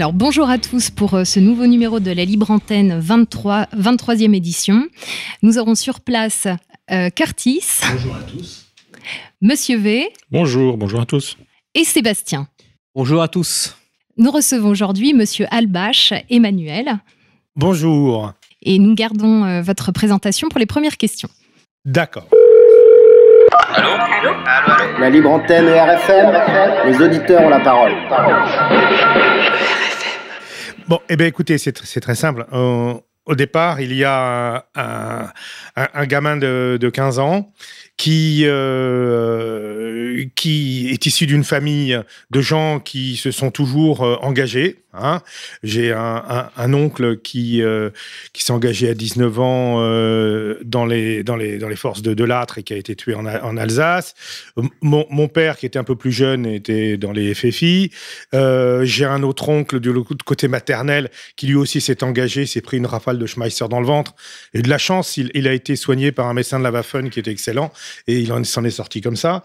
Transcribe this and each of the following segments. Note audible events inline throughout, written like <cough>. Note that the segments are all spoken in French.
Alors bonjour à tous pour euh, ce nouveau numéro de la Libre Antenne 23, 23e édition. Nous aurons sur place euh, Curtis. Bonjour à tous. Monsieur V. Bonjour, bonjour à tous. Et Sébastien. Bonjour à tous. Nous recevons aujourd'hui Monsieur Albache, Emmanuel. Bonjour. Et nous gardons euh, votre présentation pour les premières questions. D'accord. Allô Allô Allô, La libre antenne et RFM, les auditeurs ont la parole. Bon, eh bien, écoutez, c'est tr- c'est très simple. Euh, au départ, il y a un gamin de, de 15 ans qui, euh, qui est issu d'une famille de gens qui se sont toujours euh, engagés. hein. J'ai un, oncle qui, euh, qui s'est engagé à 19 ans dans, les, dans, les, dans les forces de, de l'âtre et qui a été tué en, Alsace. Mon, père, qui était un peu plus jeune, était dans les FFI. J'ai un autre oncle du côté maternel qui lui aussi s'est engagé, s'est pris une rafale de Schmeisser dans le ventre. Et de la chance, il a été soigné par un médecin de la Waffen qui était excellent et il en- s'en est sorti comme ça.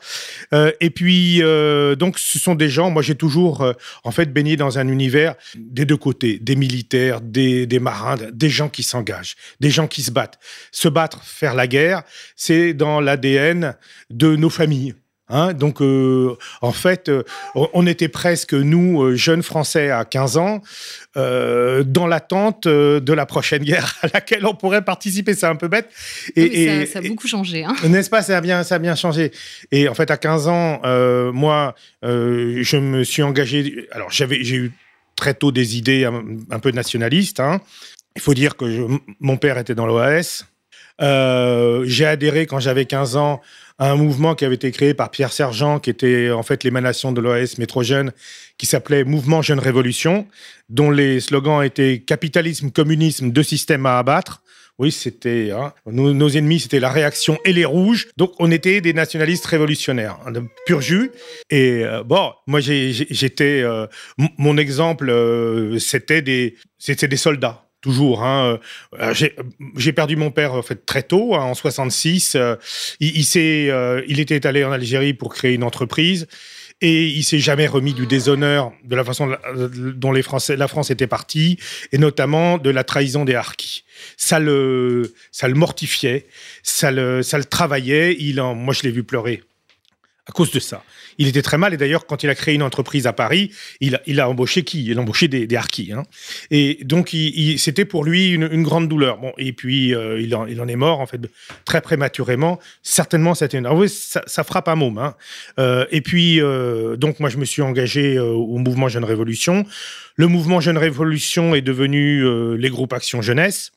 Euh, et puis, euh, donc, ce sont des gens, moi j'ai toujours euh, en fait baigné dans un univers des deux côtés, des militaires, des marins, des gens qui s'engagent, des gens qui se battent. Se battre, faire la guerre, c'est dans l'ADN de nos familles. Hein, donc, euh, en fait, euh, on était presque, nous, euh, jeunes Français à 15 ans, dans l'attente de la prochaine <laughs> guerre à laquelle on pourrait participer. C'est un peu bête. Oui, ça, ça a beaucoup changé. hein. N'est-ce pas Ça a bien, ça a bien changé. Et en fait, à 15 ans, moi, je me suis engagé. Alors, j'avais, j'ai eu très tôt des idées un, un peu nationalistes. hein. Il faut dire que je- mon père était dans l'OAS. J'ai adhéré quand j'avais 15 ans un mouvement qui avait été créé par Pierre Sergent, qui était en fait l'émanation de l'OAS, jeune, qui s'appelait Mouvement Jeune Révolution, dont les slogans étaient capitalisme, communisme, deux systèmes à abattre. Oui, c'était hein, nos, ennemis, c'était la réaction et les rouges. Donc, on était des nationalistes révolutionnaires, hein, de pur jus. Et euh, bon, moi, j'étais euh, mon exemple, euh, c'était des, c'était des soldats. Toujours. Hein. Euh, j'ai- J'ai perdu mon père en fait très tôt, hein, en 66. Euh, il, il euh, il était allé en Algérie pour créer une entreprise et il s'est jamais remis du déshonneur de la façon euh, dont les Français, la France était partie et notamment de la trahison des harkis. Ça le, ça le mortifiait, ça le, ça le travaillait. Il en, moi, je l'ai vu pleurer à cause de ça. Il était très mal et d'ailleurs, quand il a créé une entreprise à Paris, il a, il a embauché qui? Il a embauché des, des. Hein. Et donc, il, il- c'était pour lui une, une grande douleur. Bon, et puis, euh, il, en, il en est mort, en fait, très prématurément. Certainement, c'était une... oui, ça, ça frappe un môme. Hein. Euh, et puis, euh, donc, moi, je me suis engagé euh, au mouvement Jeune Révolution. Le mouvement Jeune Révolution est devenu euh, les groupes Action Jeunesse.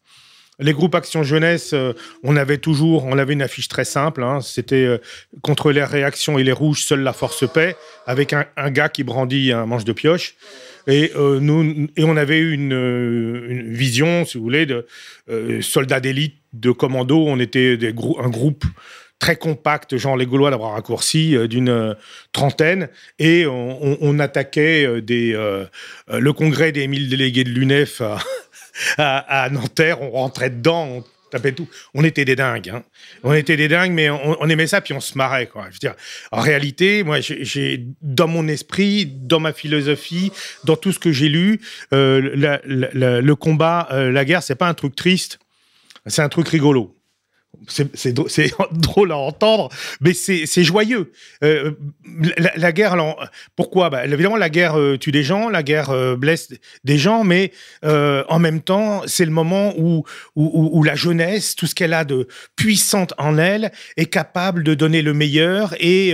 Les groupes Action Jeunesse, euh, on avait toujours, on avait une affiche très simple. hein, C'était euh, contre les réactions et les rouges, seule la force paix, avec un, gars qui brandit un manche de pioche. Et euh, nous, et on avait une, une vision, si vous voulez, de soldats d'élite, de commando. On était un groupe très compact, genre les Gaulois d'avoir raccourci, d'une trentaine, et on, attaquait le congrès des 1000 délégués de l'UNEF à, à, Nanterre, on rentrait dedans, on tapait tout. On était des dingues. hein. On était des dingues, mais on, aimait ça, puis on se marrait. Quoi. Je veux dire, en réalité, moi, j'ai- dans mon esprit, dans ma philosophie, dans tout ce que j'ai lu, euh, le combat, euh, la guerre, c'est pas un truc triste, c'est un truc rigolo. C'est c'est drô- c'est <laughs> drôle à entendre, mais c'est joyeux. Euh, la, guerre, pourquoi? Bah, Évidemment, la guerre euh, tue des gens, la guerre euh, blesse des gens, mais en même temps, c'est le moment où, où, où- la jeunesse, tout ce qu'elle a de puissante en elle, est capable de donner le meilleur et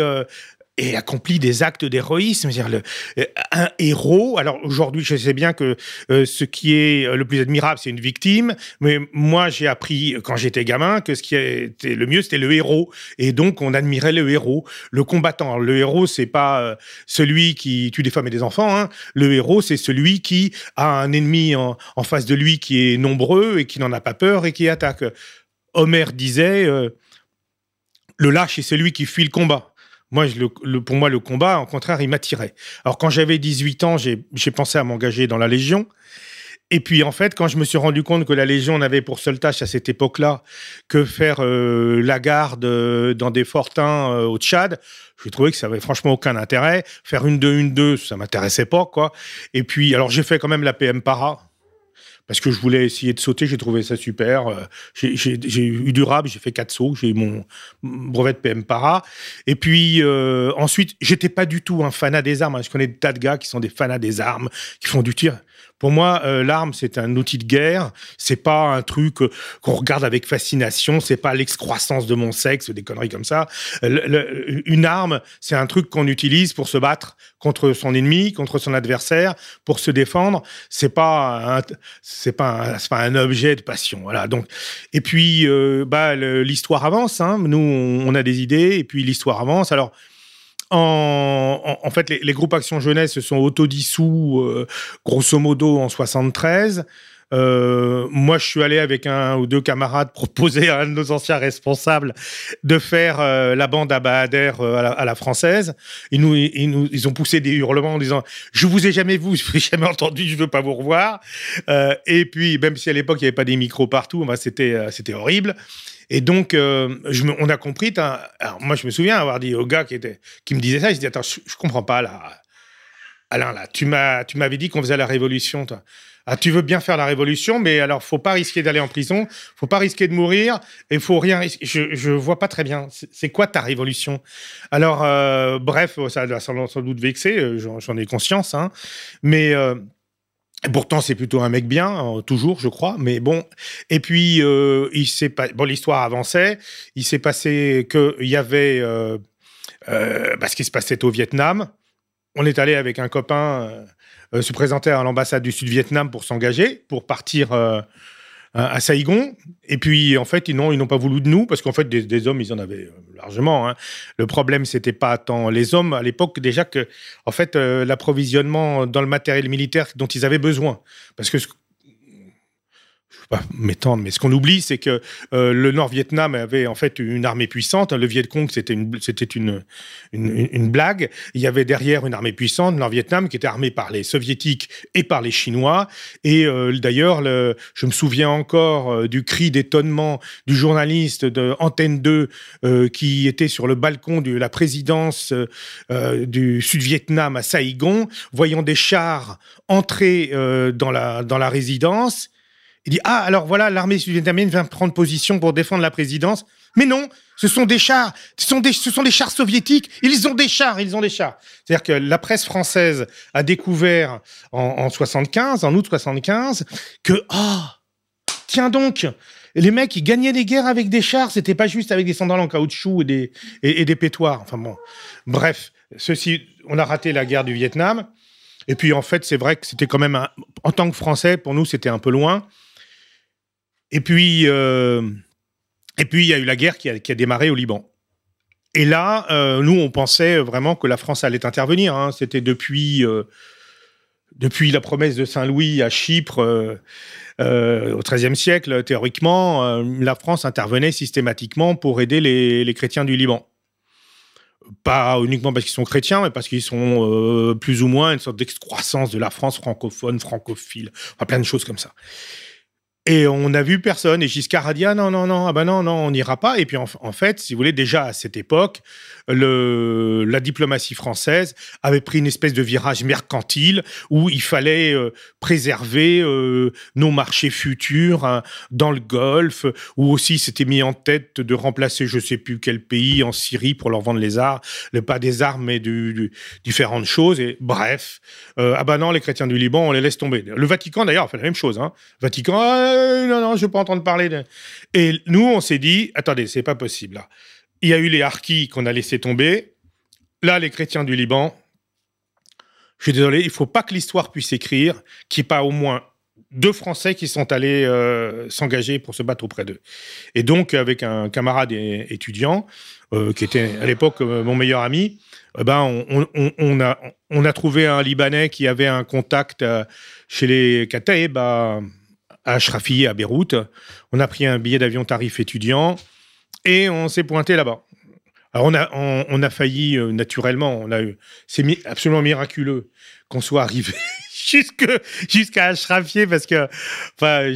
et accompli des actes d'héroïsme. Le, euh, un héros. Alors aujourd'hui, je sais bien que euh, ce qui est le plus admirable, c'est une victime. Mais moi, j'ai appris quand j'étais gamin que ce qui était le mieux, c'était le héros. Et donc, on admirait le héros, le combattant. le héros, c'est pas euh, celui qui tue des femmes et des enfants. Hein. Le héros, c'est celui qui a un ennemi en, face de lui qui est nombreux et qui n'en a pas peur et qui attaque. Homer disait le lâche est celui qui fuit le combat. Moi, pour moi, le combat, au contraire, il m'attirait. Alors, quand j'avais 18 ans, j'ai pensé à m'engager dans la Légion. Et puis, en fait, quand je me suis rendu compte que la Légion n'avait pour seule tâche à cette époque-là que faire euh, la garde euh, dans des fortins euh, au Tchad, j'ai trouvé que ça avait franchement aucun intérêt. Faire une 2 une 2 ça m'intéressait pas, quoi. Et puis, alors, j'ai fait quand même la PM Para parce que je voulais essayer de sauter, j'ai trouvé ça super. Euh, j'ai eu durable, j'ai fait quatre sauts, j'ai eu mon brevet de PM para. Et puis euh, ensuite, j'étais pas du tout un fanat des armes. Je connais des tas de gars qui sont des fanats des armes, qui font du tir. Pour moi, euh, l'arme, c'est un outil de guerre. C'est pas un truc qu'on regarde avec fascination. C'est pas l'excroissance de mon sexe, des conneries comme ça. une arme, c'est un truc qu'on utilise pour se battre contre son ennemi, contre son adversaire, pour se défendre. C'est pas c'est pas pas un objet de passion. Voilà. Donc, et puis, euh, bah, l'histoire avance. Hein. Nous, on, a des idées, et puis l'histoire avance. Alors. En, fait, les, groupes Action Jeunesse se sont autodissous, euh, grosso modo, en 73. Euh, moi, je suis allé avec un ou deux camarades proposer <laughs> à un de nos anciens responsables de faire euh, la bande à Bahader euh, à, la, française. Ils nous, ils nous, ils ont poussé des hurlements en disant "Je vous ai jamais vu, <laughs> je vous ai jamais entendu, je veux pas vous revoir." et puis, même si à l'époque il y avait pas des micros partout, bah, c'était, c'était horrible. Et donc, on a compris. Alors, moi, je me souviens avoir dit au gars qui qui me disait ça, je dis attends, je, je comprends pas là. Alain, là, tu m'as, tu m'avais dit qu'on faisait la révolution, toi. Ah, tu veux bien faire la révolution, mais alors faut pas risquer d'aller en prison, faut pas risquer de mourir, et faut rien. Je, je vois pas très bien. C'est quoi ta révolution? Alors, euh, bref, ça va sans, doute vexer, euh, j'en ai conscience, hein. Mais euh, Pourtant, c'est plutôt un mec bien, toujours, je crois. Mais bon, et puis il s'est pas. Bon, l'histoire avançait. Il s'est passé qu'il y avait bah, ce qui se passait au Vietnam. On est allé avec un copain euh, se présenter à l'ambassade du Sud-Vietnam pour s'engager, pour partir euh, à Saïgon. Et puis, en fait, ils n'ont, pas voulu de nous, parce qu'en fait, des, hommes, ils en avaient euh, largement. Hein. Le problème, c'était pas tant les hommes, à l'époque, déjà que, en fait, l'approvisionnement dans le matériel militaire dont ils avaient besoin. Parce que pas m'étendre, mais ce qu'on oublie, c'est que euh, le Nord-Vietnam avait en fait une armée puissante. Le Viet Cong, c'était une, blague. Il y avait derrière une armée puissante, le Nord-Vietnam, qui était armée par les Soviétiques et par les Chinois. Et euh, d'ailleurs, je me souviens encore euh, du cri d'étonnement du journaliste de Antenne 2 qui était sur le balcon de la présidence du Sud-Vietnam à Saïgon, voyant des chars entrer dans la résidence il dit Ah, alors voilà, l'armée sud-vietnamienne vient prendre position pour défendre la présidence. Mais non, ce sont des chars, ce sont des, chars soviétiques. Ils ont des chars, ils ont des chars. C'est-à-dire que la presse française a découvert en, en 75, en août 75, que ah, tiens donc, les mecs, ils gagnaient des guerres avec des chars. C'était pas juste avec des sandales en caoutchouc et des, et, des pétoirs. Enfin bon, bref, ceci, on a raté la guerre du Vietnam. Et puis en fait, c'est vrai que c'était quand même, en tant que Français, pour nous, c'était un peu loin. Et puis, euh, et puis il y a eu la guerre qui a, démarré au Liban. Et là, euh, nous, on pensait vraiment que la France allait intervenir. Hein. C'était depuis, euh, depuis la promesse de Saint-Louis à Chypre au XIIIe siècle, théoriquement, la France intervenait systématiquement pour aider les, chrétiens du Liban. Pas uniquement parce qu'ils sont chrétiens, mais parce qu'ils sont plus ou moins une sorte d'excroissance de la France francophone, francophile, enfin, plein de choses comme ça. Et on n'a vu personne. Et Giscard a dit ah non non non ah ben non non on n'ira pas. Et puis en, fait, si vous voulez, déjà à cette époque, la diplomatie française avait pris une espèce de virage mercantile où il fallait euh, préserver euh, nos marchés futurs hein, dans le Golfe, où aussi c'était mis en tête de remplacer je sais plus quel pays en Syrie pour leur vendre les armes, pas des armes mais différentes choses. Et bref, euh, ah ben non les chrétiens du Liban on les laisse tomber. Le Vatican d'ailleurs fait la même chose. Hein. Vatican non non je veux pas entendre parler. De... Et nous on s'est dit attendez c'est pas possible. Il y a eu les harkis qu'on a laissé tomber. là, les chrétiens du Liban, je suis désolé, il faut pas que l'histoire puisse écrire qu'il n'y ait pas au moins deux Français qui sont allés euh, s'engager pour se battre auprès d'eux. Et donc, avec un camarade étudiant, euh, qui était à l'époque euh, mon meilleur ami, ben, on, a, on a trouvé un Libanais qui avait un contact chez les Kataeb à, à Ashrafi, à Beyrouth. On a pris un billet d'avion tarif étudiant et on s'est pointé là-bas. Alors on a, on, a failli naturellement, on a eu, c'est absolument miraculeux qu'on soit arrivé <laughs> jusqu'à Ashrafieh parce que enfin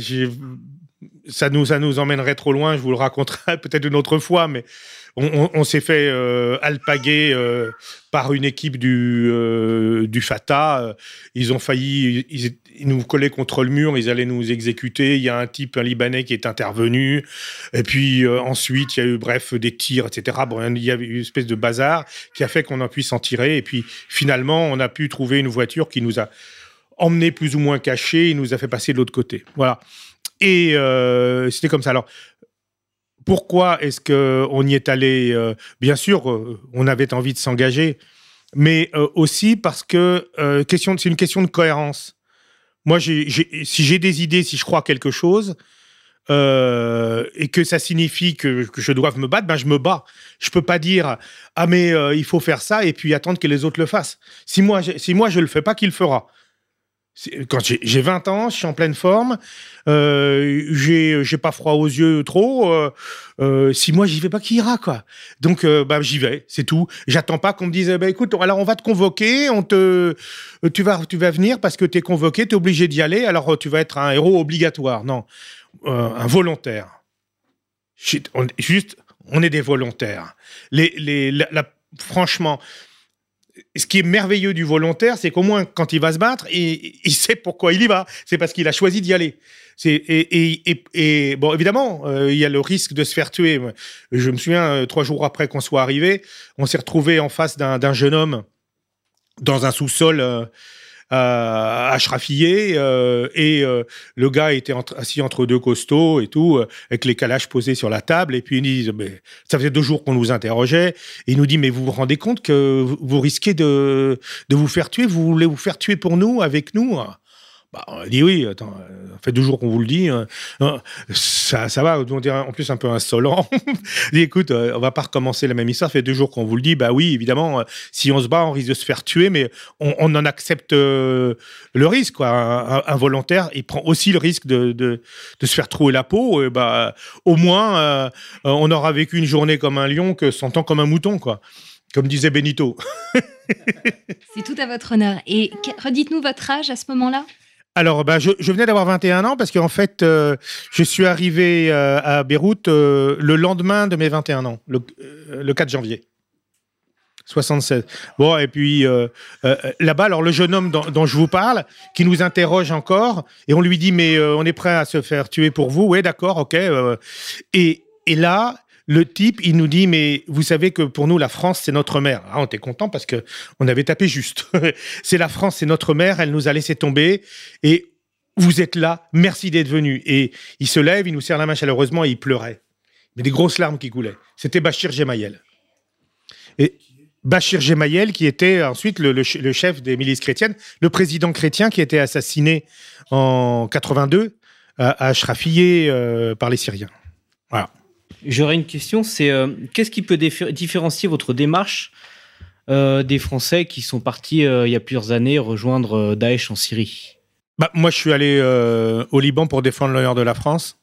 ça nous ça nous emmènerait trop loin. Je vous le raconterai <laughs> peut-être une autre fois, mais on, s'est fait euh, alpaguer euh, par une équipe du, euh, du Fatah. Ils ont failli, ils, nous collaient contre le mur, ils allaient nous exécuter. Il y a un type, un Libanais, qui est intervenu. Et puis ensuite, il y a eu, bref, des tirs, etc. Bon, il y avait une espèce de bazar qui a fait qu'on a pu s'en tirer. Et puis finalement, on a pu trouver une voiture qui nous a emmené plus ou moins caché, il nous a fait passer de l'autre côté. Voilà. Et euh, c'était comme ça. Alors, pourquoi est-ce qu'on y est allé euh, Bien sûr, euh, on avait envie de s'engager, mais aussi parce que question, c'est une question de cohérence. Moi, si j'ai des idées, si je crois à quelque chose, et que ça signifie que, je dois me battre, ben je me bats. Je peux pas dire ah mais il faut faire ça et puis attendre que les autres le fassent. Si moi si moi je le fais pas, qui le fera? Quand j'ai 20 ans, je suis en pleine forme, euh, j'ai pas froid aux yeux trop. Euh, euh, si moi j'y vais pas, qui ira quoi Donc euh, bah j'y vais, c'est tout. J'attends pas qu'on me dise bah écoute, alors on va te convoquer, on te, tu vas, tu vas venir parce que tu es convoqué, tu es obligé d'y aller, alors tu vas être un héros obligatoire. Non, un volontaire. Juste, on est des volontaires. Les, les, franchement, ce qui est merveilleux du volontaire, c'est qu'au moins, quand il va se battre, il, sait pourquoi il y va. C'est parce qu'il a choisi d'y aller. Et, et, et, bon, évidemment, euh, il y a le risque de se faire tuer. Je me souviens, euh, trois jours après qu'on soit arrivé, on s'est retrouvé en face d'un jeune homme dans un sous-sol. Euh, à Ashrafieh euh, et euh, le gars était assis entre deux costauds et tout, euh, avec les calages posés sur la table. Et puis ils disent, mais, ça faisait deux jours qu'on nous interrogeait. Et il nous dit, mais vous vous rendez compte que vous risquez de, de vous faire tuer Vous voulez vous faire tuer pour nous, avec nous bah, on dit oui, attends, euh, fait deux jours qu'on vous le dit. Hein. ça, ça va, on dirait en plus un peu insolent. <laughs> dit écoute, euh, on va pas recommencer la même histoire, ça fait deux jours qu'on vous le dit. Bah oui, évidemment, euh, si on se bat, on risque de se faire tuer, mais on, en accepte le risque. Quoi. Un, volontaire, il prend aussi le risque de, de, de se faire trouer la peau. Et bah, au moins, on aura vécu une journée comme un lion que 100 ans comme un mouton, quoi. Comme disait Benito. <laughs> C'est tout à votre honneur. Et redites-nous votre âge à ce moment-là? Alors, bah, je, venais d'avoir 21 ans parce qu'en fait, euh, je suis arrivé euh, à Beyrouth euh, le lendemain de mes 21 ans, le, 4 janvier. 76. Bon, et puis là-bas, alors le jeune homme dont, je vous parle, qui nous interroge encore, et on lui dit, mais on est prêt à se faire tuer pour vous. Oui, d'accord, ok. et, et là, le type, il nous dit, mais vous savez que pour nous, la France, c'est notre mère. Ah, on était content parce que on avait tapé juste. <laughs> c'est la France, c'est notre mère. Elle nous a laissé tomber et vous êtes là. Merci d'être venu. Et il se lève, il nous serre la main chaleureusement et il pleurait. Mais des grosses larmes qui coulaient. C'était Bachir Gemayel. Et Bachir Gemayel, qui était ensuite le, chef des milices chrétiennes, le président chrétien qui été assassiné en 82 à, Ashrafieh euh, par les Syriens. Voilà. J'aurais une question, c'est euh, qu'est-ce qui peut différencier votre démarche euh, des Français qui sont partis euh, il y a plusieurs années rejoindre Daesh en Syrie? Bah, Moi, je suis allé au Liban pour défendre l'honneur de la France.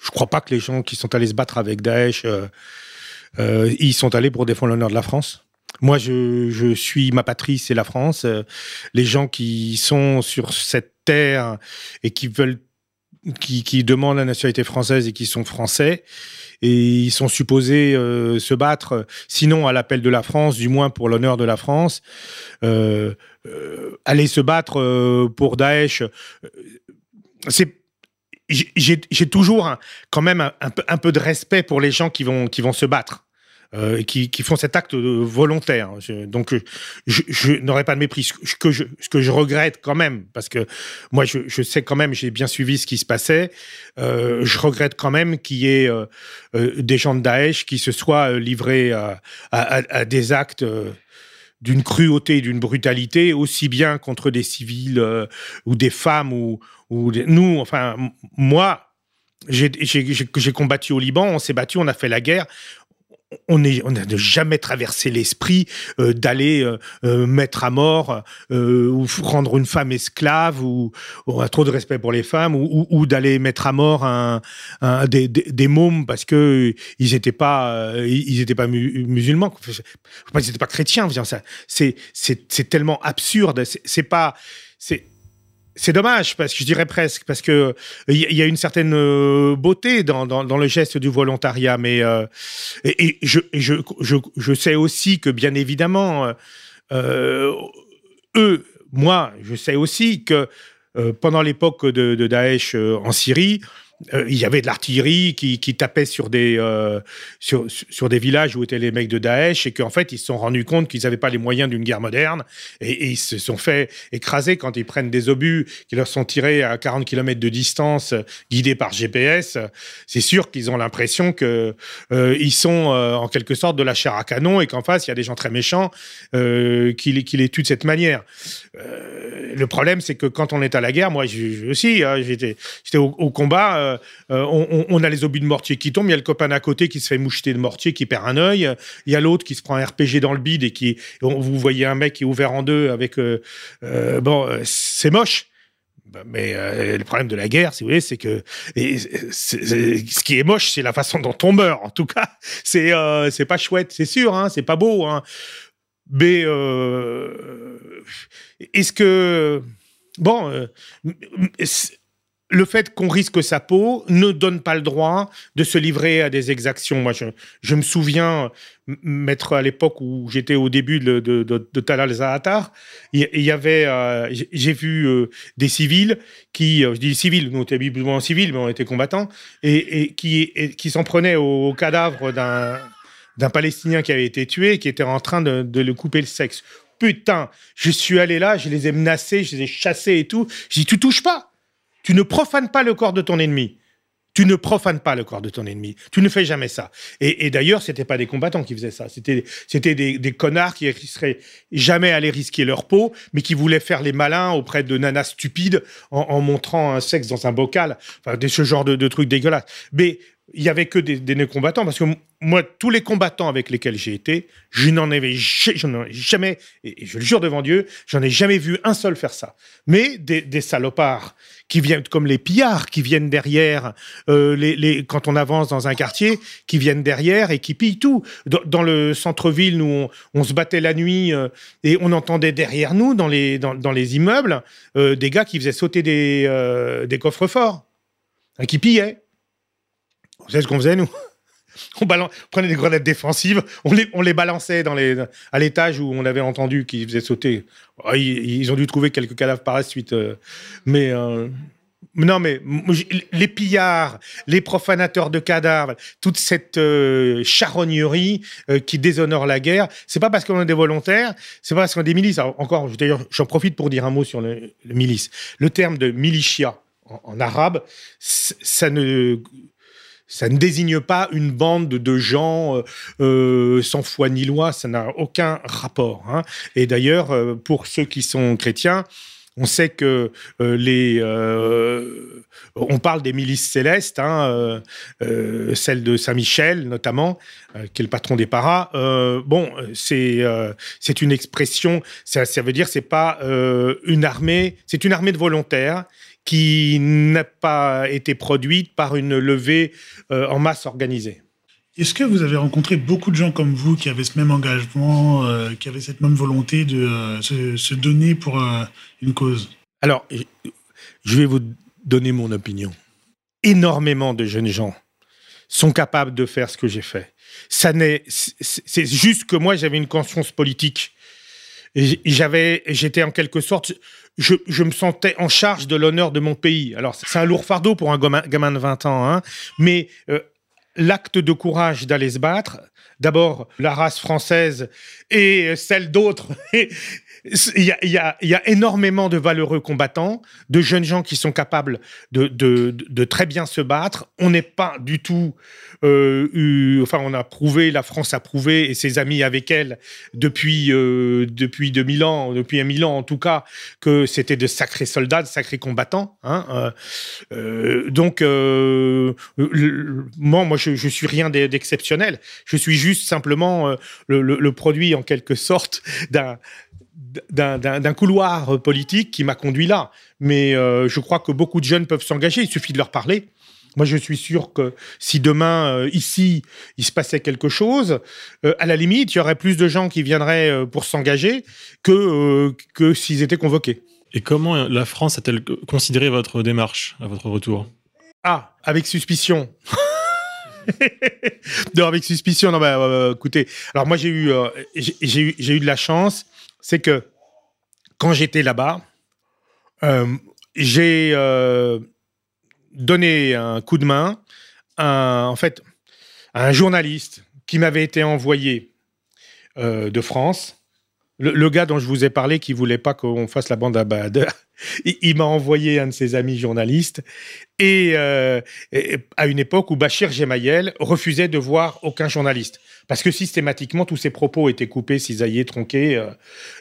Je ne crois pas que les gens qui sont allés se battre avec Daesh, ils sont allés pour défendre l'honneur de la France. Moi, je, je suis ma patrie, c'est la France. les gens qui sont sur cette terre et qui veulent qui, demandent la nationalité française et qui sont français. Et ils sont supposés euh, se battre, sinon à l'appel de la France, du moins pour l'honneur de la France. Euh, euh, aller se battre pour Daesh, c'est j'ai toujours quand même un, peu, un, peu, de respect pour les gens qui vont, qui vont se battre. Euh, qui, font cet acte volontaire. donc, je, n'aurais pas de mépris. Ce que, je, regrette quand même, parce que moi, je, sais quand même, j'ai bien suivi ce qui se passait, euh, je regrette quand même qu'il y ait euh, des gens de Daesh qui se soient livrés à, des actes d'une cruauté, d'une brutalité, aussi bien contre des civils ou des femmes ou nous, enfin, moi, j'ai combattu au Liban, on s'est battu, on a fait la guerre. On n'a jamais traversé l'esprit euh, d'aller euh, euh, mettre à mort ou rendre une femme esclave ou on a trop de respect pour les femmes ou, d'aller mettre à mort un, des, des, mômes parce que ils n'étaient pas ils pas musulmans, ils n'étaient pas chrétiens. C'est c'est tellement absurde. C'est pas c'est c'est dommage, parce que je dirais presque, parce que il y, a une certaine euh, beauté dans, le geste du volontariat, mais euh, et, je, sais aussi que bien évidemment, euh, eux, moi, je sais aussi que pendant l'époque de, de, Daesh en Syrie, euh, il y avait de l'artillerie qui, qui, tapait sur des, euh, sur, sur, des villages où étaient les mecs de Daesh et qu'en fait, ils se sont rendus compte qu'ils n'avaient pas les moyens d'une guerre moderne et, ils se sont fait écraser quand ils prennent des obus qui leur sont tirés à 40 km de distance, guidés par GPS. C'est sûr qu'ils ont l'impression que euh, sont en quelque sorte de la chair à canon et qu'en face, il y a des gens très méchants qui, qui, les tuent de cette manière. le problème, c'est que quand on est à la guerre, moi aussi, hein, j'étais au combat euh, euh, on, a les obus de mortier qui tombent, il y a le copain à côté qui se fait moucheter de mortier, qui perd un œil, il y a l'autre qui se prend un RPG dans le bide et qui, vous voyez un mec qui est ouvert en deux avec, euh, bon, c'est moche. Bah, mais le problème de la guerre, si vous voulez, c'est que ce qui est moche, c'est la façon dont on meurt. En tout cas, <laughs> c'est c'est pas chouette, c'est sûr, hein, c'est pas beau. Hein. Mais est-ce que bon, le fait qu'on risque sa peau ne donne pas le droit de se livrer à des exactions. Moi, je, me souviens mettre à l'époque où j'étais au début de, de, de, Talal Zahatar, il y, avait, euh, j'ai vu euh, des civils qui, euh, je dis civils, nous on était civils, mais on était combattants, et, qui, qui s'en prenaient au, cadavre d'un d'un Palestinien qui avait été tué, qui était en train de, de le couper le sexe. Putain, je suis allé là, je les ai menacés, je les ai chassés et tout. J'ai dit, tu touches pas. Tu ne profanes pas le corps de ton ennemi. Tu ne profanes pas le corps de ton ennemi. Tu ne fais jamais ça. Et, et d'ailleurs, c'était pas des combattants qui faisaient ça. C'était, c'était des, connards qui seraient jamais allés risquer leur peau, mais qui voulaient faire les malins auprès de nanas stupides en, montrant un sexe dans un bocal. Enfin, ce genre de, de trucs dégueulasses. Mais il y avait que des, des combattants parce que moi, tous les combattants avec lesquels j'ai été, je n'en avais jamais, et je le jure devant Dieu, j'en ai jamais vu un seul faire ça. Mais des, salopards qui viennent, comme les pillards, qui viennent derrière, euh, quand on avance dans un quartier, qui viennent derrière et qui pillent tout. Dans, le centre-ville, nous, on, se battait la nuit euh, et on entendait derrière nous, dans les, immeubles, euh, des gars qui faisaient sauter des, des coffres forts, hein, qui pillaient. Vous savez ce qu'on faisait, nous <laughs> on, prenait des grenades défensives, on les, on les balançait dans les, à l'étage où on avait entendu qu'ils faisaient sauter. Oh, ils, ont dû trouver quelques cadavres par la suite. Euh, mais. Euh, non, mais les pillards, les profanateurs de cadavres, toute cette euh, charognerie qui déshonore la guerre, c'est pas parce qu'on est des volontaires, c'est pas parce qu'on est des milices. encore, d'ailleurs, j'en profite pour dire un mot sur le, milice. Le terme de militia en arabe, ça ne ça ne désigne pas une bande de gens euh, euh, sans foi ni loi, ça n'a aucun rapport. Hein. Et d'ailleurs, euh, pour ceux qui sont chrétiens, on sait que les, on parle des milices célestes, hein, celle de Saint Michel notamment, qui est le patron des paras. bon, c'est c'est une expression, ça, ça veut dire c'est pas une armée, c'est une armée de volontaires qui n'a pas été produite par une levée euh, en masse organisée. Est-ce que vous avez rencontré beaucoup de gens comme vous qui avaient ce même engagement, euh, qui avaient cette même volonté de euh, se, donner pour une cause? Alors, je vais vous donner mon opinion. Énormément de jeunes gens sont capables de faire ce que j'ai fait. Ça n'est, c'est juste que moi j'avais une conscience politique. J'avais, j'étais en quelque sorte, je, me sentais en charge de l'honneur de mon pays. Alors, c'est un lourd fardeau pour un gamin, de 20 ans, hein, mais euh, l'acte de courage d'aller se battre. D'abord, la race française et celle d'autres <laughs> il y, a, énormément de valeureux combattants, de jeunes gens qui sont capables de, très bien se battre. On n'est pas du tout, euh, eu, enfin, on a prouvé, la France a prouvé, et ses amis avec elle depuis euh, depuis 2000 ans, depuis un mille ans en tout cas, que c'était de sacrés soldats, de sacrés combattants. Hein, euh, donc, moi, moi, je, je suis rien d'exceptionnel. Je suis juste simplement le, le, le produit en quelque sorte d'un d'un couloir politique qui m'a conduit là. Mais euh, je crois que beaucoup de jeunes peuvent s'engager, il suffit de leur parler. Moi, je suis sûr que si demain, euh, ici, il se passait quelque chose, euh, à la limite, il y aurait plus de gens qui viendraient pour s'engager que, que s'ils étaient convoqués. Et comment la France a-t-elle considéré votre démarche à votre retour? Ah, avec suspicion. <laughs> non, avec suspicion. Non, bah, écoutez, alors moi, j'ai eu, j'ai eu, eu de la chance c'est que quand j'étais là-bas, euh, j'ai euh, donné un coup de main à, en fait, à un journaliste qui m'avait été envoyé euh, de France. Le, gars dont je vous ai parlé, qui voulait pas qu'on fasse la bande à Bader, <laughs> il, m'a envoyé un de ses amis journalistes. Et, euh, et à une époque où Bachir Gemayel refusait de voir aucun journaliste parce que systématiquement tous ses propos étaient coupés, cisaillés, tronqués, euh,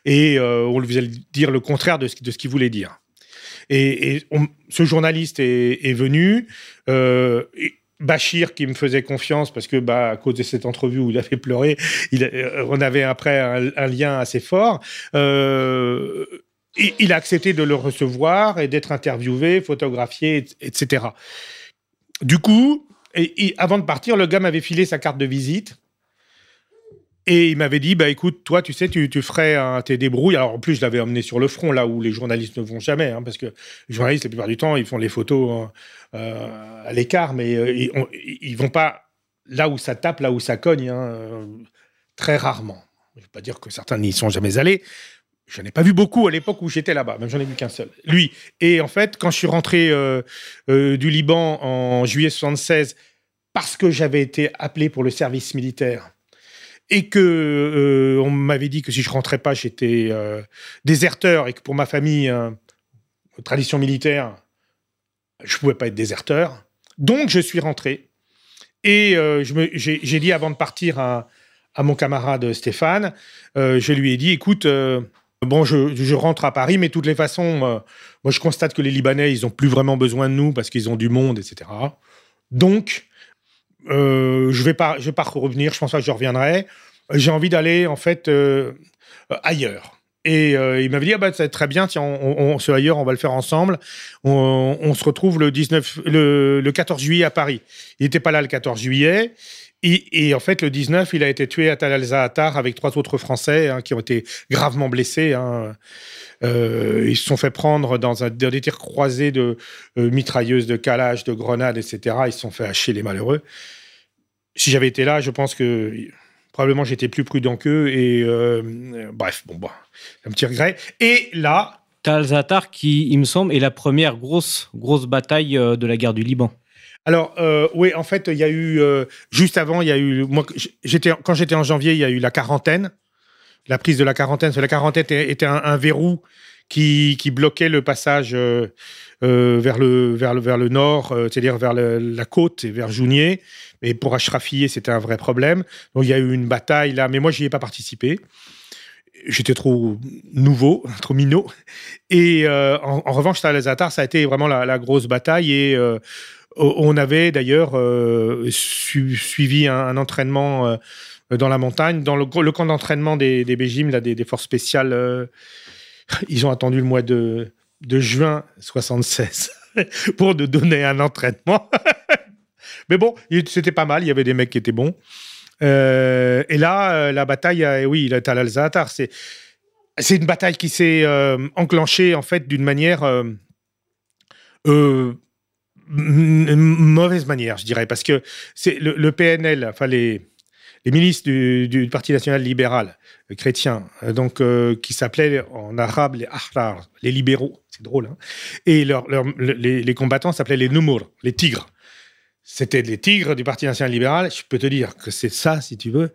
et euh, on lui faisait dire le contraire de ce, qu'il voulait dire. Et, ce journaliste est, venu. Bachir qui me faisait confiance parce que bah à cause de cette entrevue où il avait pleuré, il, euh, on avait après un, lien assez fort. Euh, il a accepté de le recevoir et d'être interviewé, photographié, etc. Du coup, avant de partir, le gars m'avait filé sa carte de visite et il m'avait dit, bah écoute, toi, tu sais, tu, tu ferais un, tes débrouilles. Alors en plus, je l'avais emmené sur le front, là où les journalistes ne vont jamais, hein, parce que les journalistes, la plupart du temps, ils font les photos euh, à l'écart, mais euh, ils, on, vont pas là où ça tape, là où ça cogne, hein, euh, très rarement. Je ne veux pas dire que certains n'y sont jamais allés. Je n'ai pas vu beaucoup à l'époque où j'étais là-bas, même j'en ai vu qu'un seul. Lui. Et en fait, quand je suis rentré du Liban en juillet 76, parce que j'avais été appelé pour le service militaire, et que euh, on m'avait dit que si je rentrais pas, j'étais euh, déserteur et que pour ma famille, euh, tradition militaire, je pouvais pas être déserteur. Donc je suis rentré et j'ai dit avant de partir à, mon camarade Stéphane, je lui ai dit, écoute. Bon, je, je, rentre à Paris, mais de toutes les façons, moi je constate que les Libanais, ils ont plus vraiment besoin de nous parce qu'ils ont du monde, etc. Donc, euh, je vais pas, je vais pas revenir. Je pense pas que je reviendrai. J'ai envie d'aller en fait euh, ailleurs. Et euh, il m'avait dit ah bah c'est très bien. Tiens, on, on, ce ailleurs, on va le faire ensemble. On, se retrouve le 19, le, le 14 juillet à Paris. Il n'était pas là le 14 juillet. Et, en fait, le 19, il a été tué à Tal al-Zaatar avec trois autres Français hein, qui ont été gravement blessés. Hein. Euh, ils se sont fait prendre dans, un, dans des tirs croisés de euh, mitrailleuses, de calage, de grenades, etc. Ils se sont fait hacher les malheureux. Si j'avais été là, je pense que probablement j'étais plus prudent qu'eux. Et euh, bref, bon, bah, un petit regret. Et là. Tal al-Zaatar, qui, il me semble, est la première grosse, grosse bataille de la guerre du Liban. Alors euh, oui, en fait, il y a eu euh, juste avant, il y a eu moi j'étais quand j'étais en janvier, il y a eu la quarantaine, la prise de la quarantaine. La quarantaine était, un, verrou qui, bloquait le passage euh, vers le vers le vers le nord, c'est-à-dire vers la côte et vers Jounier. Et pour Ashrafieh, c'était un vrai problème. Donc il y a eu une bataille là, mais moi j'y ai pas participé. J'étais trop nouveau, <laughs> trop minot. Et en, revanche, ça a été vraiment la, grosse bataille et on avait d'ailleurs euh, su suivi un, entraînement euh, dans la montagne, dans le, camp d'entraînement des, des là, des, forces spéciales. Euh, ils ont attendu le mois de, juin 76 <laughs> pour nous donner un entraînement. <laughs> Mais bon, c'était pas mal. Il y avait des mecs qui étaient bons. Et là, la bataille, oui, est à. C'est c'est une bataille qui s'est enclenchée en fait d'une manière mauvaise manière, je dirais, parce que c'est le, PNL, enfin les, les milices du, Parti national libéral euh, chrétien, euh, donc euh, qui s'appelaient en arabe les ahrar, les libéraux, c'est drôle, hein, et les, les, combattants s'appelaient les numur, les tigres. C'était les tigres du Parti national libéral. Je peux te dire que c'est ça, si tu veux,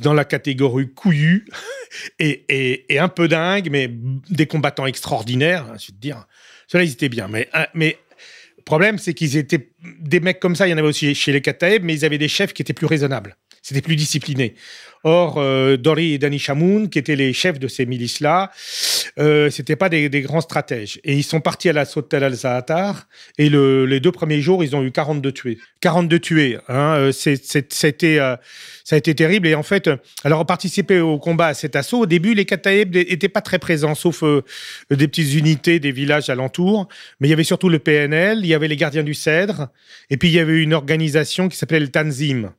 dans la catégorie couillu <laughs> et, et, un peu dingue, mais des combattants extraordinaires. hein, Je vais te dire, cela ils étaient bien. Mais, le problème, c'est qu'ils étaient des mecs comme ça. Il y en avait aussi chez les Kataeb, mais ils avaient des chefs qui étaient plus raisonnables. C'était plus discipliné. Or, euh, Dori et Dani Chamoun, qui étaient les chefs de ces milices-là, euh, c'était pas des, des grands stratèges. Et ils sont partis à l'assaut de Tel al-Zaatar. Et le- les deux premiers jours, ils ont eu 42 tués. 42 tués. Hein, euh, c'était, euh, ça a été terrible. Et en fait, euh, alors, on participait au combat à cet assaut. Au début, les Kataeb n'étaient pas très présents, sauf euh, des petites unités des villages alentours. Mais il y avait surtout le PNL, il y avait les gardiens du Cèdre. Et puis, il y avait une organisation qui s'appelait le Tanzim.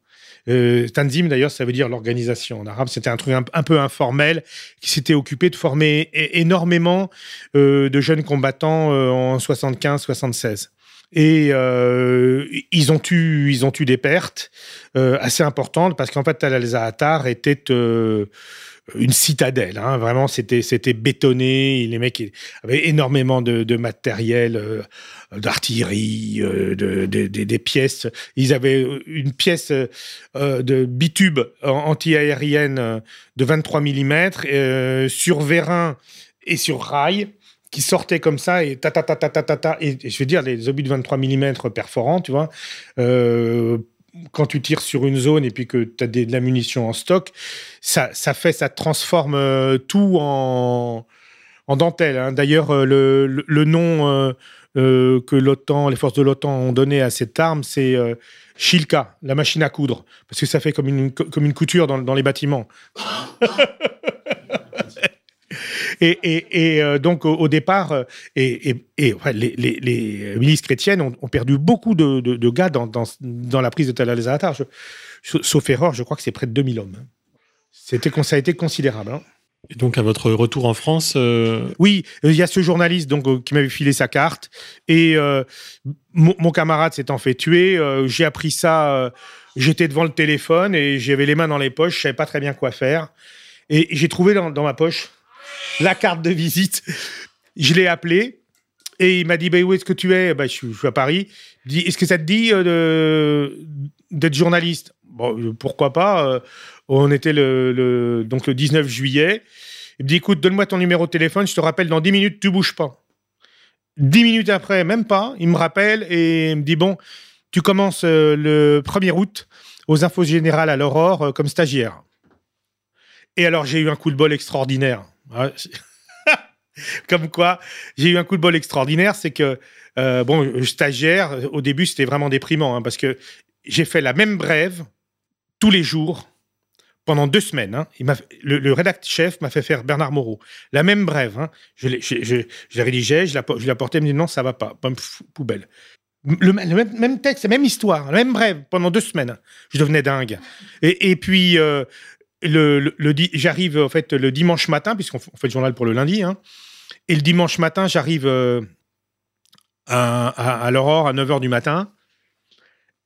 Euh, Tanzim, d'ailleurs, ça veut dire l'organisation. En arabe, c'était un truc un, peu informel qui s'était occupé de former énormément euh, de jeunes combattants euh, en 75-76. Et euh, ils, ont eu, ils ont eu des pertes assez importantes parce qu'en fait, Tal al-Zaatar était une citadelle. hein. Vraiment, c'était c'était bétonné. Les mecs avaient énormément de, matériel, euh, d'artillerie, euh, de, de- de- des pièces. Ils avaient une pièce euh, de bitube en- anti-aérienne euh, de 23 mm sur vérin et sur rail qui sortait comme ça et ta ta ta ta ta ta, et, je veux dire les obus de 23 mm perforants, tu vois. euh, quand tu tires sur une zone et puis que tu as de la munition en stock, ça, ça fait, ça transforme euh, tout en, en dentelle. hein. D'ailleurs, euh, le, le, nom euh, que l'OTAN, les forces de l'OTAN ont donné à cette arme, c'est Shilka, la machine à coudre, parce que ça fait comme une, comme une couture dans les bâtiments. <laughs> Et, et, et, euh, donc, au, au départ, euh, et, et, et, ouais, les, les, les milices chrétiennes ont, ont perdu beaucoup de, de, de gars dans, dans, dans la prise de. Je- je- Sauf erreur, je crois que c'est près de 2000 hommes. hein. C'était, ça a été considérable. hein. Et donc, à votre retour en France, euh, Oui, il y a ce journaliste donc qui m'avait filé sa carte et euh, mon, camarade s'étant fait tuer. euh, j'ai appris ça. J'étais devant le téléphone et j'avais les mains dans les poches. Je savais pas très bien quoi faire. Et j'ai trouvé dans, dans ma poche la carte de visite. Je l'ai appelé et il m'a dit bah, où est-ce que tu es? Bah, je, suis, je suis à Paris. Il dit est-ce que ça te dit euh, d'être journaliste? Bon, pourquoi pas euh, On était le, donc le 19 juillet. Il me dit écoute, donne-moi ton numéro de téléphone, je te rappelle dans 10 minutes, tu bouges pas. 10 minutes après, même pas, il me rappelle et il me dit bon, tu commences euh, le 1er août aux infos générales à l'Aurore comme stagiaire. Et alors, j'ai eu un coup de bol extraordinaire. C'est- <laughs> comme quoi, j'ai eu un coup de bol extraordinaire, c'est que, euh, bon, stagiaire, au début, c'était vraiment déprimant, hein, parce que j'ai fait la même brève tous les jours pendant deux semaines. hein. Le, le rédact chef m'a fait faire Bernard Moreau. La même brève. hein. Je je, l'ai rédigée, je la, je la portais, me dit non, ça va pas. Poubelle. Le, même, texte, la même histoire, la même brève pendant deux semaines. Je devenais dingue. Et, et puis, euh, le, j'arrive en fait le dimanche matin, puisqu'on fait le journal pour le lundi. hein. et le dimanche matin, j'arrive euh, à, l'aurore à 9h du matin.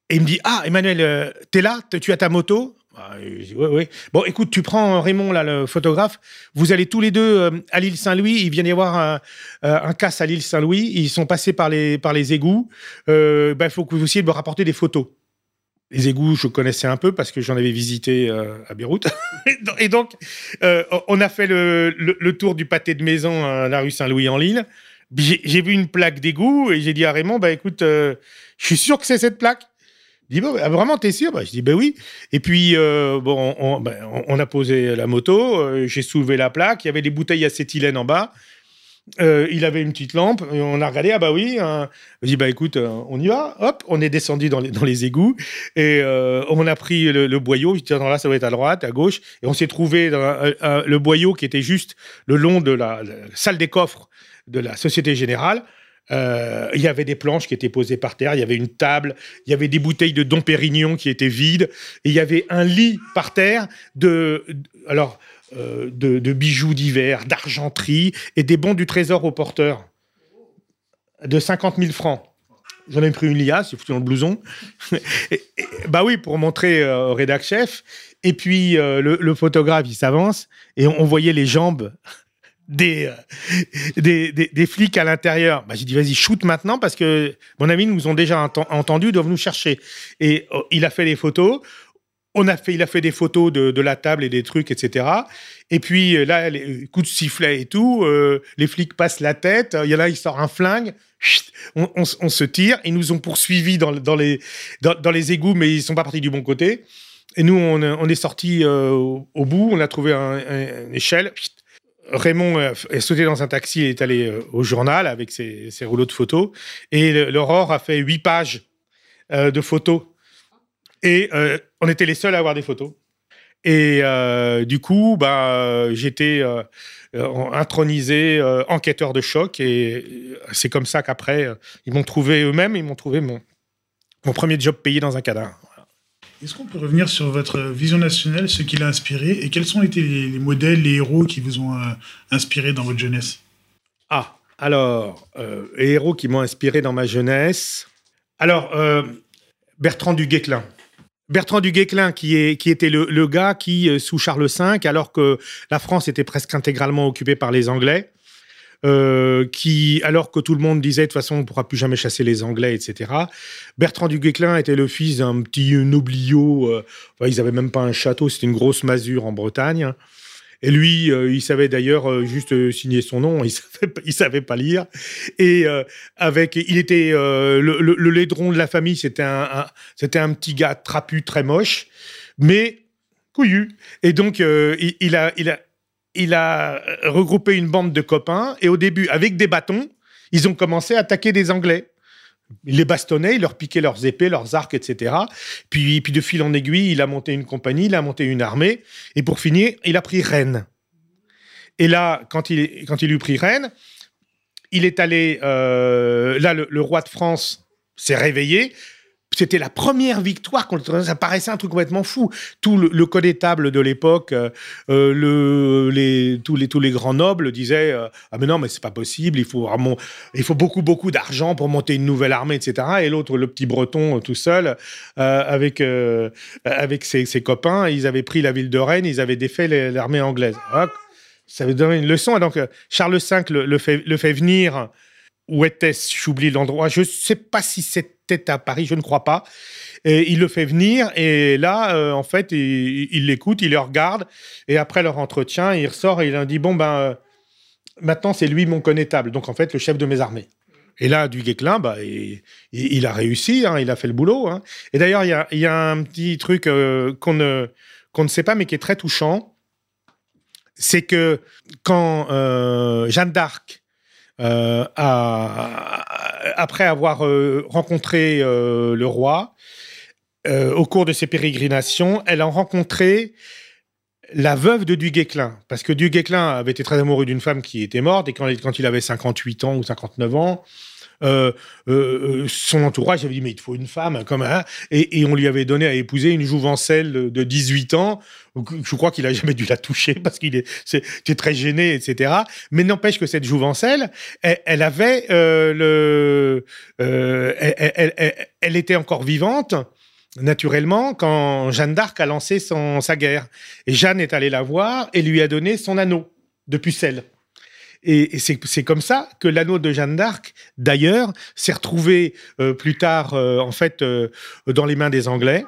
Et il me dit Ah, Emmanuel, euh, t'es là? Tu as ta moto Ah, je. Bon, écoute, tu prends Raymond, là, le photographe. Vous allez tous les deux euh, à l'île Saint-Louis. Il vient d'y avoir un, euh, casse à l'île Saint-Louis. Ils sont passés par les, par les égouts. Euh, bah, Il faut que vous essayiez de me rapporter des photos. Les égouts, je connaissais un peu parce que j'en avais visité euh, à Beyrouth. <laughs> Et donc, euh, on a fait le, tour du pâté de maison à la rue Saint-Louis en Lille. J'ai vu une plaque d'égout et j'ai dit à Raymond, bah écoute, euh, je suis sûr que c'est cette plaque. Il dit, bah, vraiment, t'es sûr? Bah, Je dis, ben oui. Et puis, euh, bon, on, ben, on- on a posé la moto, euh, j'ai soulevé la plaque, il y avait des bouteilles acétylène en bas. Euh, il avait une petite lampe, on a regardé, ah bah oui. hein. J'ai dit, bah écoute, euh, on y va. Hop, on est descendu dans les, égouts et euh, on a pris le, boyau. Je dis, là, ça doit être à droite, à gauche. Et on s'est trouvé dans le boyau qui était juste le long de la, salle des coffres de la Société Générale. Il y avait des planches qui étaient posées par terre, il y avait une table, il y avait des bouteilles de Dom Pérignon qui étaient vides, et il y avait un lit par terre de- alors, euh, de, bijoux divers, d'argenterie et des bons du trésor au porteur de 50 000 francs. J'en ai pris une liasse, j'ai foutu dans le blouson. <laughs> Et- bah oui, pour montrer euh, au rédac chef. Et puis euh, le, photographe, il s'avance et on, voyait les jambes <laughs> des, des, flics à l'intérieur. Bah, j'ai dit, vas-y, shoot maintenant parce que mon ami nous ont déjà entendus, doivent nous chercher. Et oh, il a fait les photos. On a fait, il a fait des photos de, la table et des trucs, etc. Et puis là, les coups de sifflet et tout, les flics passent la tête. Il y en a, il sort un flingue. On, se tire. Ils nous ont poursuivis dans, les, égouts, mais ils sont pas partis du bon côté. Et nous, on, est sortis euh, au, bout, on a trouvé un, une échelle. Raymond est sauté dans un taxi et est allé euh, au journal avec ses, rouleaux de photos. Et l'Aurore a fait huit pages euh, de photos. Et on était les seuls à avoir des photos. Et du coup, bah, j'étais intronisé enquêteur de choc. Et c'est comme ça qu'après, ils m'ont trouvé eux-mêmes, ils m'ont trouvé mon, mon premier job payé dans un cadavre. Est-ce qu'on peut revenir sur votre vision nationale, ce qui l'a inspiré, et quels sont été les, modèles, les héros qui vous ont euh, inspiré dans votre jeunesse? Ah, alors, euh, les héros qui m'ont inspiré dans ma jeunesse. Alors, euh, Bertrand du Guesclin. Bertrand du Guesclin, qui, qui était le, le gars qui, sous Charles V, alors que la France était presque intégralement occupée par les Anglais, euh, qui, alors que tout le monde disait de toute façon on ne pourra plus jamais chasser les Anglais, etc. Bertrand du Guesclin était le fils d'un petit. Euh, ils n'avaient même pas un château, c'était une grosse masure en Bretagne. Et lui, euh, il savait d'ailleurs juste signer son nom, il <laughs> savait, il savait pas lire. Et avec, il était le, le, laidron de la famille, c'était un, un petit gars trapu, très moche, mais couillu. Et donc, il, il, a, il, a, il a regroupé une bande de copains et au début, avec des bâtons, ils ont commencé à attaquer des Anglais. Il les bastonnait, il leur piquait leurs épées, leurs arcs, etc. Puis, puis de fil en aiguille, il a monté une compagnie, il a monté une armée. Et pour finir, il a pris Rennes. Et là, quand il, quand il eut pris Rennes, il est allé. Euh, là, le, roi de France s'est réveillé c'était la première victoire contre ça paraissait un truc complètement fou. Tout le, le connétable de l'époque euh, euh, le les tous les tous les grands nobles disaient euh, ah mais non mais c'est pas possible. Il faut vraiment, il faut beaucoup beaucoup d'argent pour monter une nouvelle armée etc et l'autre le petit breton tout seul avec avec ses, copains ils avaient pris la ville de Rennes ils avaient défait l'armée anglaise. Ça avait donné une leçon. Et donc Charles V le, fait le fait venir. Où était-ce? J'oublie l'endroit. Je ne sais pas si c'était à Paris, je ne crois pas. Et il le fait venir et là, euh, en fait, il l'écoute, il, le regarde et après leur entretien, il ressort et il leur dit bon ben euh, maintenant c'est lui mon connétable, donc en fait le chef de mes armées. Et là, du Guesclin, bah, il, a réussi, hein, il a fait le boulot. Hein. Et d'ailleurs, il y a, un petit truc euh, qu'on ne, qu'on ne sait pas, mais qui est très touchant. C'est que quand Jeanne d'Arc euh, après avoir euh, rencontré euh, le roi, au cours de ses pérégrinations, elle a rencontré la veuve de Duguesclin, parce que Duguesclin avait été très amoureux d'une femme qui était morte, et quand, il avait 58 ans ou 59 ans, son entourage avait dit mais il te faut une femme comme un et, et, on lui avait donné à épouser une jouvencelle de 18 ans je crois qu'il a <laughs> jamais dû la toucher parce qu'il est, très gêné etc mais n'empêche que cette jouvencelle elle, avait le elle, elle, était encore vivante naturellement quand Jeanne d'Arc a lancé son, sa guerre. Et Jeanne est allée la voir et lui a donné son anneau de pucelle. Et, c'est comme ça que l'anneau de Jeanne d'Arc, d'ailleurs, s'est retrouvé euh, plus tard, euh, en fait, euh, dans les mains des Anglais.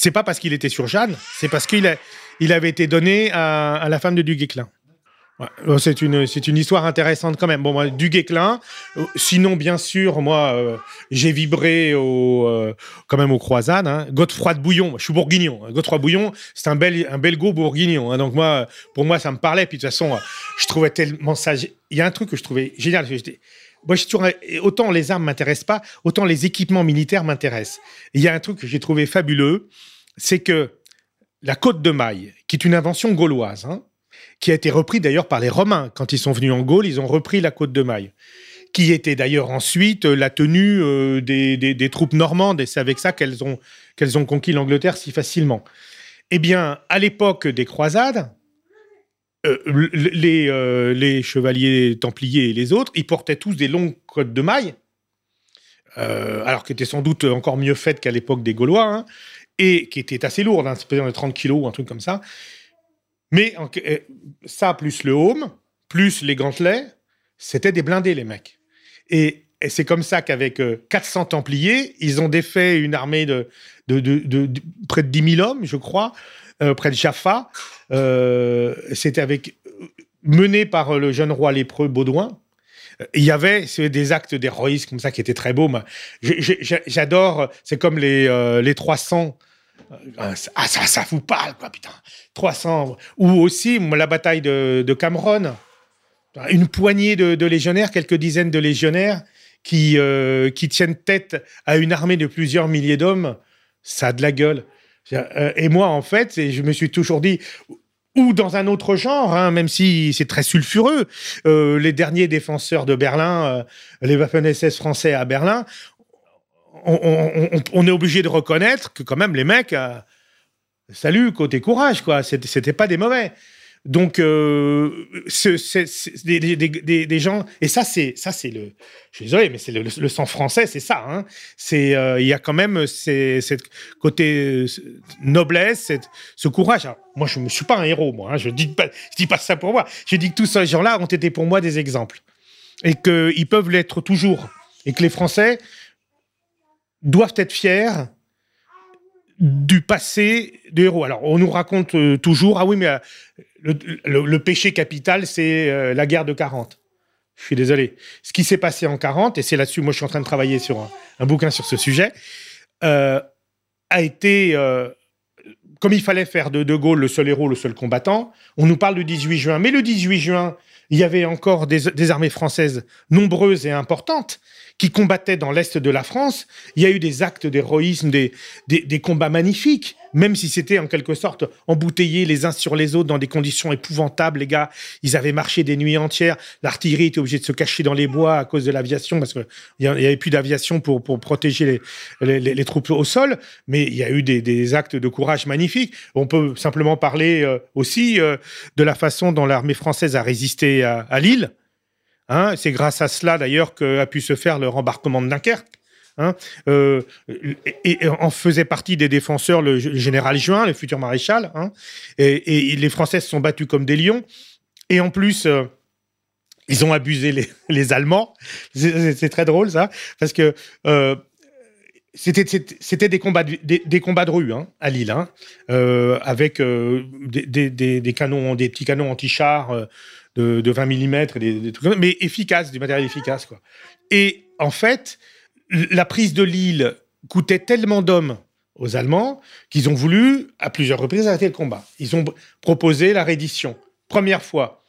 C'est pas parce qu'il était sur Jeanne, c'est parce qu'il il avait été donné à, la femme de Duguesclin. Ouais. C'est une, une histoire intéressante quand même. Bon, moi, du Guesclin. Sinon, bien sûr, moi, j'ai vibré au, quand même aux croisades. Hein. Godefroy de Bouillon. Je suis bourguignon. Hein. Godefroy Bouillon, c'est un bel, un belgo bourguignon. Hein. Donc moi, pour moi, ça me parlait. Puis de toute façon, je trouvais tellement ça. Il y a un truc que je trouvais génial. Autant les armes m'intéressent pas, autant les équipements militaires m'intéressent. Il y a un truc que j'ai trouvé fabuleux, c'est que la côte de maille, qui est une invention gauloise, hein, qui a été repris d'ailleurs par les Romains. Quand ils sont venus en Gaule, ils ont repris la côte de maille, qui était d'ailleurs ensuite euh, la tenue euh, des, troupes normandes, et c'est avec ça qu'elles ont, qu'elles ont conquis l'Angleterre si facilement. Eh bien, à l'époque des croisades, euh, les, les, chevaliers templiers et les autres, ils portaient tous des longues côtes de maille, alors qui étaient sans doute encore mieux faites qu'à l'époque des Gaulois, hein, et qui étaient assez lourdes, hein, c'était 30 kilos ou un truc comme ça. Mais euh, ça, plus le home, plus les gantelets, c'était des blindés, les mecs. Et, et c'est comme ça qu'avec euh, 400 Templiers, ils ont défait une armée de, de, de- de- de près de 10 000 hommes, je crois, euh, près de Jaffa. Euh, c'était avec mené par euh, le jeune roi lépreux Baudouin. Euh, Il y avait des actes d'héroïsme comme ça qui étaient très beaux. J'adore, euh, c'est comme les, euh, les 300. Euh, Ah, ça, ça vous parle, quoi, putain. 300. Ou aussi la bataille de, de. Une poignée de, légionnaires, quelques dizaines de légionnaires qui, euh, qui tiennent tête à une armée de plusieurs milliers d'hommes. Ça a de la gueule. Euh, Et moi, en fait, je me suis toujours dit, ou dans un autre genre, hein, même si c'est très sulfureux, euh, les derniers défenseurs de Berlin, euh, les Waffen-SS français à Berlin, on, est obligé de reconnaître que quand même les mecs, salut, côté courage, quoi, c'était pas des mauvais. Donc, euh, des, des- des- des- des gens, et ça, c'est ça, c'est le, je suis désolé, mais c'est le, sang français, c'est ça. hein. C'est, euh, il y a quand même cette côté euh, noblesse, cette- ce courage. Moi, je ne suis pas un héros, moi. hein, je dis pas, je dis pas ça pour moi. Je dis que tous ces gens-là ont été pour moi des exemples et qu'ils peuvent l'être toujours, et que les Français doivent être fiers du passé de héros. Alors, on nous raconte toujours, ah oui, mais le, péché capital, c'est euh, la guerre de 40. Je suis désolé. Ce qui s'est passé en 40, et c'est là-dessus, moi je suis en train de travailler sur un, un bouquin sur ce sujet, euh, a été, euh, comme il fallait faire de De Gaulle le seul héros, le seul combattant, on nous parle du 18 juin. Mais le 18 juin, il y avait encore des, armées françaises nombreuses et importantes qui combattaient dans l'Est de la France. Il y a eu des actes d'héroïsme, des, combats magnifiques, même si c'était en quelque sorte embouteillés les uns sur les autres dans des conditions épouvantables. Les gars, ils avaient marché des nuits entières. L'artillerie était obligée de se cacher dans les bois à cause de l'aviation, parce qu'il n'y avait plus d'aviation pour, protéger les, troupes au sol. Mais il y a eu des, des actes de courage magnifiques. On peut simplement parler euh, aussi euh, de la façon dont l'armée française a résisté à, Lille. Hein, c'est grâce à cela d'ailleurs qu'a pu se faire le rembarquement de Dunkerque. Hein, euh, et, et en faisait partie des défenseurs le, général Juin, le futur maréchal. Hein, et, les Français se sont battus comme des lions. Et en plus, euh, ils ont abusé les, Allemands. C'est très drôle ça, parce que euh, c'était des combats de, des, combats de rue hein, à Lille, hein, avec des, canons, des petits canons anti-chars de, de, 20 mm, des, trucs, mais efficaces, du matériel efficace quoi. Et en fait, la prise de Lille coûtait tellement d'hommes aux Allemands qu'ils ont voulu à plusieurs reprises arrêter le combat. Ils ont proposé la reddition. Première fois.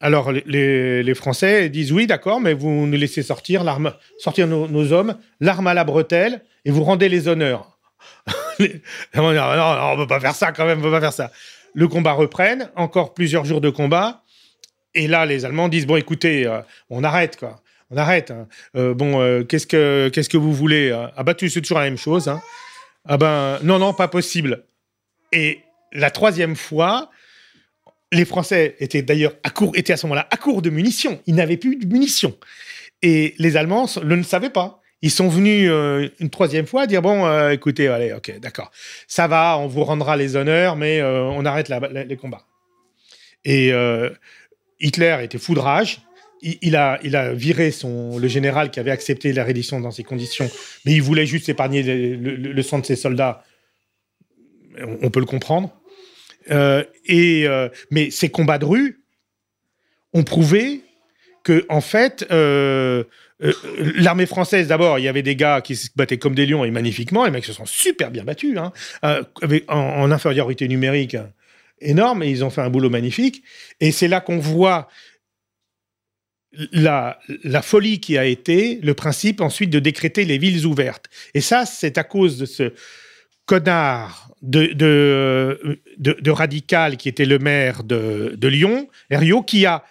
Alors les, les, Français disent oui, d'accord, mais vous nous laissez sortir l'arme, sortir nos, hommes, l'arme à la bretelle, et vous rendez les honneurs. <laughs> non, on peut pas faire ça quand même, on peut pas faire ça. Le combat reprenne, encore plusieurs jours de combat, et là les Allemands disent bon, écoutez, euh, on arrête quoi on arrête. Hein. Euh, bon, euh, qu'est-ce que qu'est-ce que vous voulez Ah bah c'est toujours la même chose. Hein. Ah ben non non pas possible. Et la troisième fois, les Français étaient d'ailleurs à court étaient à ce moment-là à court de munitions. Ils n'avaient plus de munitions. Et les Allemands le ne savaient pas. Ils sont venus une troisième fois dire bon écoutez allez ok d'accord ça va on vous rendra les honneurs mais on arrête les combats. Et Hitler était fou de rage il a, viré le général qui avait accepté la reddition dans ces conditions, mais il voulait juste épargner le, sang de ses soldats. On, peut le comprendre. Euh, et, euh, mais ces combats de rue ont prouvé que, en fait, euh, l'armée française, d'abord, il y avait des gars qui se battaient comme des lions et magnifiquement. Les mecs se sont super bien battus, hein, en, en, infériorité numérique énorme, et ils ont fait un boulot magnifique. Et c'est là qu'on voit la, folie qui a été le principe ensuite de décréter les villes ouvertes. Et ça, c'est à cause de ce connard de, radical qui était le maire de, de Lyon, Herriot, qui a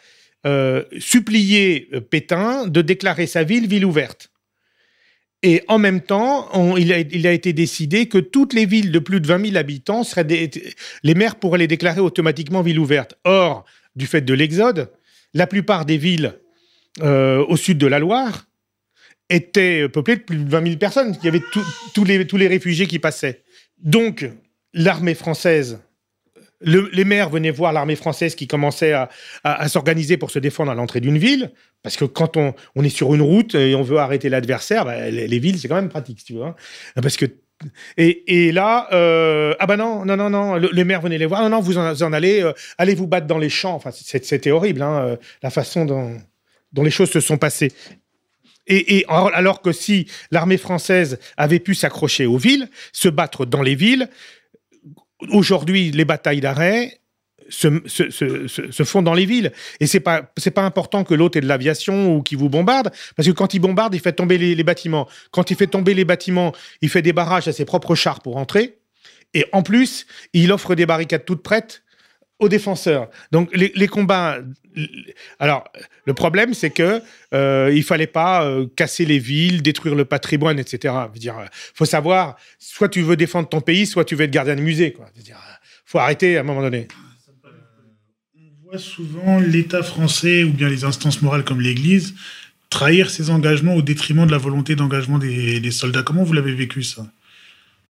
euh, supplié Pétain de déclarer sa ville ville ouverte. Et en même temps, il, a, été décidé que toutes les villes de plus de 20 000 habitants, seraient les maires pourraient les déclarer automatiquement ville ouverte. Or, du fait de l'exode, la plupart des villes euh, au sud de la Loire étaient peuplées de plus de 20 000 personnes. Il y avait tous les réfugiés qui passaient. Donc, l'armée française le- les maires venaient voir l'armée française qui commençait à, s'organiser pour se défendre à l'entrée d'une ville. Parce que quand on, est sur une route et on veut arrêter l'adversaire, bah, les, les villes, c'est quand même pratique, tu veux. hein. Parce que et, là, euh, ah bah non, non, non, non, le, le maire venait les voir. Non, non, vous en, allez, euh, allez vous battre dans les champs. Enfin, c'était horrible, hein, euh, la façon dont, les choses se sont passées. Et, alors que si l'armée française avait pu s'accrocher aux villes, se battre dans les villes, aujourd'hui, les batailles d'arrêt se, font dans les villes. Et c'est pas pas important que l'autre ait de l'aviation ou qu'il vous bombarde, parce que quand il bombarde, il fait tomber les bâtiments. Quand il fait tomber les bâtiments, il fait des barrages à ses propres chars pour entrer. Et en plus, il offre des barricades toutes prêtes aux défenseurs. Donc les, les combats. Alors le problème, c'est que euh, il fallait pas euh, casser les villes, détruire le patrimoine, etc. Je veux dire, euh, faut savoir, soit tu veux défendre ton pays, soit tu veux être gardien de musée. Quoi. Veux dire, euh, faut arrêter à un moment donné. On voit souvent l'État français ou bien les instances morales comme l'Église trahir ses engagements au détriment de la volonté d'engagement des, des soldats. Comment vous l'avez vécu ça?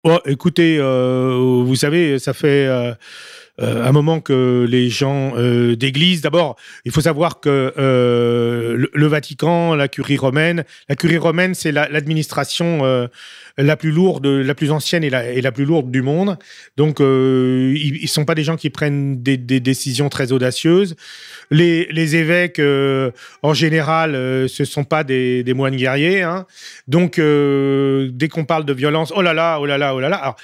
Oh, écoutez, euh, vous savez, ça fait euh, euh, un moment que les gens euh, d'église, d'abord, il faut savoir que euh, le, Vatican, la curie romaine, la curie romaine, c'est la- l'administration euh, la plus lourde, la plus ancienne et la, plus lourde du monde. Donc, euh, ils ne sont pas des gens qui prennent des, décisions très audacieuses. Les, évêques, euh, en général, euh, ce sont pas des, moines guerriers. Hein. Donc, euh, dès qu'on parle de violence, oh là là, oh là là, oh là là.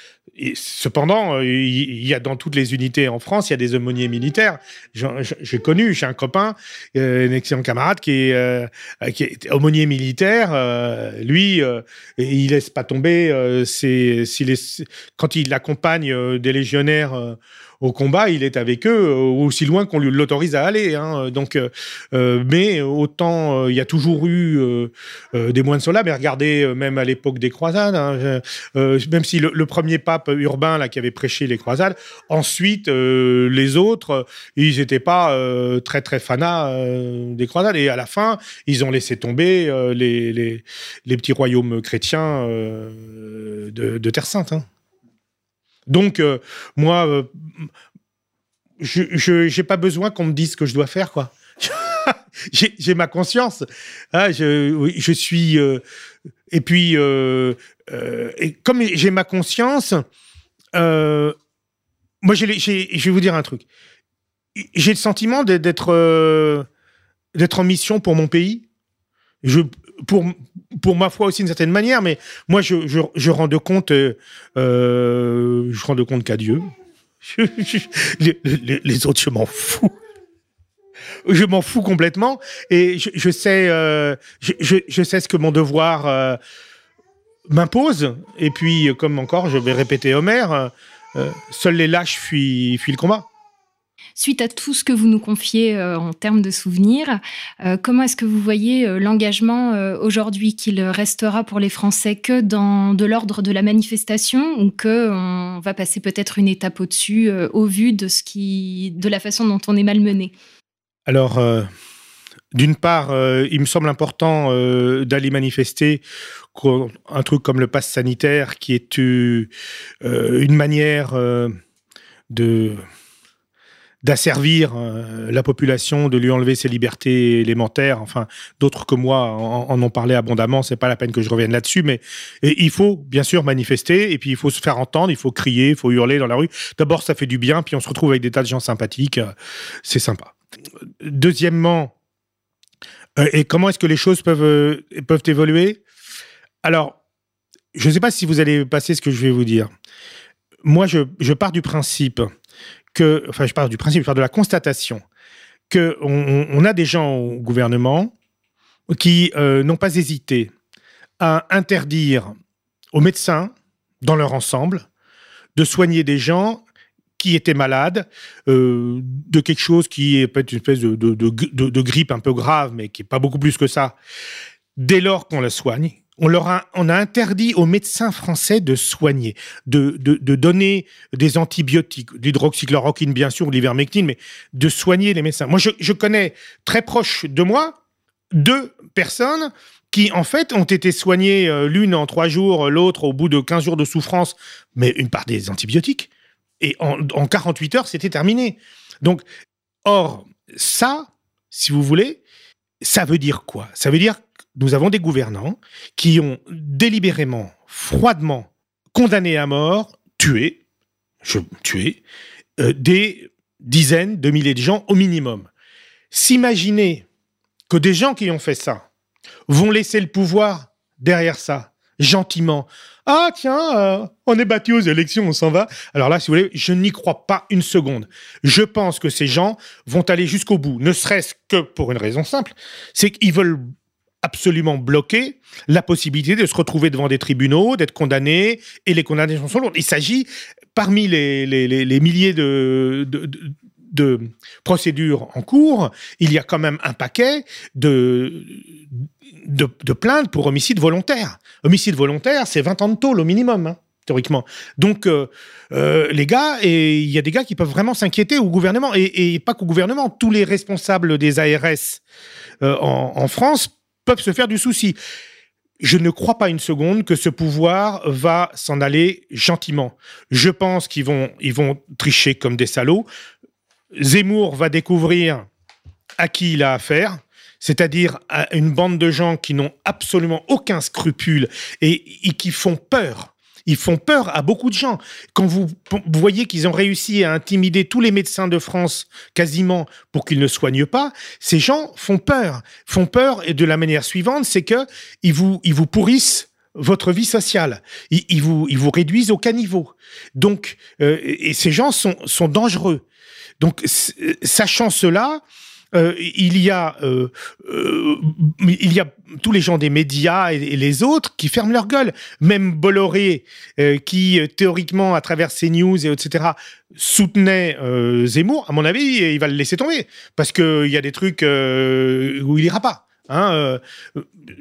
Cependant, il y a dans toutes les unités en France, il y a des aumôniers militaires. J'ai connu, j'ai un copain, un excellent camarade qui est, aumônier militaire. lui, il laisse pas tomber. Euh, quand il accompagne euh, des légionnaires euh, au combat, il est avec eux euh, aussi loin qu'on lui l'autorise à aller. hein. Donc, euh, euh, mais autant il y a toujours eu des moines soldats. Mais regardez, même à l'époque des croisades, hein, même si le, premier pape urbain là qui avait prêché les croisades, ensuite les autres, ils n'étaient pas très très fanas des croisades. Et à la fin, ils ont laissé tomber les, les, petits royaumes chrétiens de, de Terre Sainte. hein. Donc, euh, moi, euh, je n'ai pas besoin qu'on me dise ce que je dois faire, quoi. <laughs> J'ai ma conscience. Ah, je, suis. euh, et puis, comme j'ai ma conscience, moi, je vais vous dire un truc. J'ai le sentiment d'être- d'être en mission pour mon pays. Je, pour, pour ma foi aussi d'une certaine manière, mais moi, je, je, rends de compte, euh, euh, je rends de compte qu'à Dieu. <laughs> Les, autres, je m'en fous. Je m'en fous complètement et je, sais, euh, je, sais ce que mon devoir euh, m'impose. Et puis, comme encore, je vais répéter euh, seuls les lâches fuient, fuient le combat. Suite à tout ce que vous nous confiez euh, en termes de souvenirs, euh, comment est-ce que vous voyez euh, l'engagement aujourd'hui qu'il restera pour les Français que dans de l'ordre de la manifestation ou que on va passer peut-être une étape au-dessus au vu de ce qui, de la façon dont on est malmené? Alors, d'une part, il me semble important d'aller manifester un truc comme le pass sanitaire, qui est une manière de d'asservir euh, la population, de lui enlever ses libertés élémentaires. Enfin, d'autres que moi en, ont parlé abondamment. C'est pas la peine que je revienne là-dessus, mais il faut bien sûr manifester et puis il faut se faire entendre, il faut crier, il faut hurler dans la rue. D'abord, ça fait du bien, puis on se retrouve avec des tas de gens sympathiques. euh, C'est sympa. Deuxièmement, euh, et comment est-ce que les choses peuvent, peuvent évoluer? Alors, je ne sais pas si vous allez passer ce que je vais vous dire. Moi, je, je pars du principe enfin, je pars du principe, je pars de la constatation que on, on a des gens au gouvernement qui euh, n'ont pas hésité à interdire aux médecins, dans leur ensemble, de soigner des gens qui étaient malades euh, de quelque chose qui est peut-être une espèce de, grippe un peu grave, mais qui est pas beaucoup plus que ça. Dès lors qu'on la soigne, on, leur a, on a interdit aux médecins français de soigner, de, de, donner des antibiotiques, l'hydroxychloroquine bien sûr, l'ivermectine, mais de soigner les médecins. Moi, je, je connais très proche de moi deux personnes qui, en fait, ont été soignées, euh, l'une en trois jours, l'autre au bout de 15 jours de souffrance, mais une par des antibiotiques. Et en, en 48 heures, c'était terminé. Donc, or, ça, si vous voulez, ça veut dire quoi? Ça veut dire nous avons des gouvernants qui ont délibérément, froidement condamné à mort, tué, je, tué, euh, des dizaines de milliers de gens au minimum. S'imaginer que des gens qui ont fait ça vont laisser le pouvoir derrière ça, gentiment. Ah tiens, euh, on est battu aux élections, on s'en va. Alors là, si vous voulez, je n'y crois pas une seconde. Je pense que ces gens vont aller jusqu'au bout, ne serait-ce que pour une raison simple, c'est qu'ils veulent absolument bloquer la possibilité de se retrouver devant des tribunaux, d'être condamnés, et les condamnations sont lourdes. Il s'agit, parmi les, les, milliers de, de, procédures en cours, il y a quand même un paquet de, de, plaintes pour homicide volontaire. Homicide volontaire, c'est 20 ans de tôle au minimum. Hein théoriquement. Donc, euh, euh, les gars, et il y a des gars qui peuvent vraiment s'inquiéter au gouvernement, et, et pas qu'au gouvernement, tous les responsables des ARS euh, en, en, France peuvent se faire du souci. Je ne crois pas une seconde que ce pouvoir va s'en aller gentiment. Je pense qu'ils vont, ils vont tricher comme des salauds. Zemmour va découvrir à qui il a affaire c'est-à-dire à une bande de gens qui n'ont absolument aucun scrupule et, et, qui font peur. Ils font peur à beaucoup de gens. Quand vous, voyez qu'ils ont réussi à intimider tous les médecins de France quasiment pour qu'ils ne soignent pas, ces gens font peur. Font peur et de la manière suivante, c'est que ils vous, ils vous pourrissent votre vie sociale. Ils, vous, ils vous réduisent au caniveau. Donc, euh, et ces gens sont, sont dangereux. Donc, sachant cela, euh, il y a euh, euh, il y a tous les gens des médias et, les autres qui ferment leur gueule. Même Bolloré, qui théoriquement à travers ses news et etc soutenait Zemmour, à mon avis, il va le laisser tomber parce que il y a des trucs où il ira pas. Hein,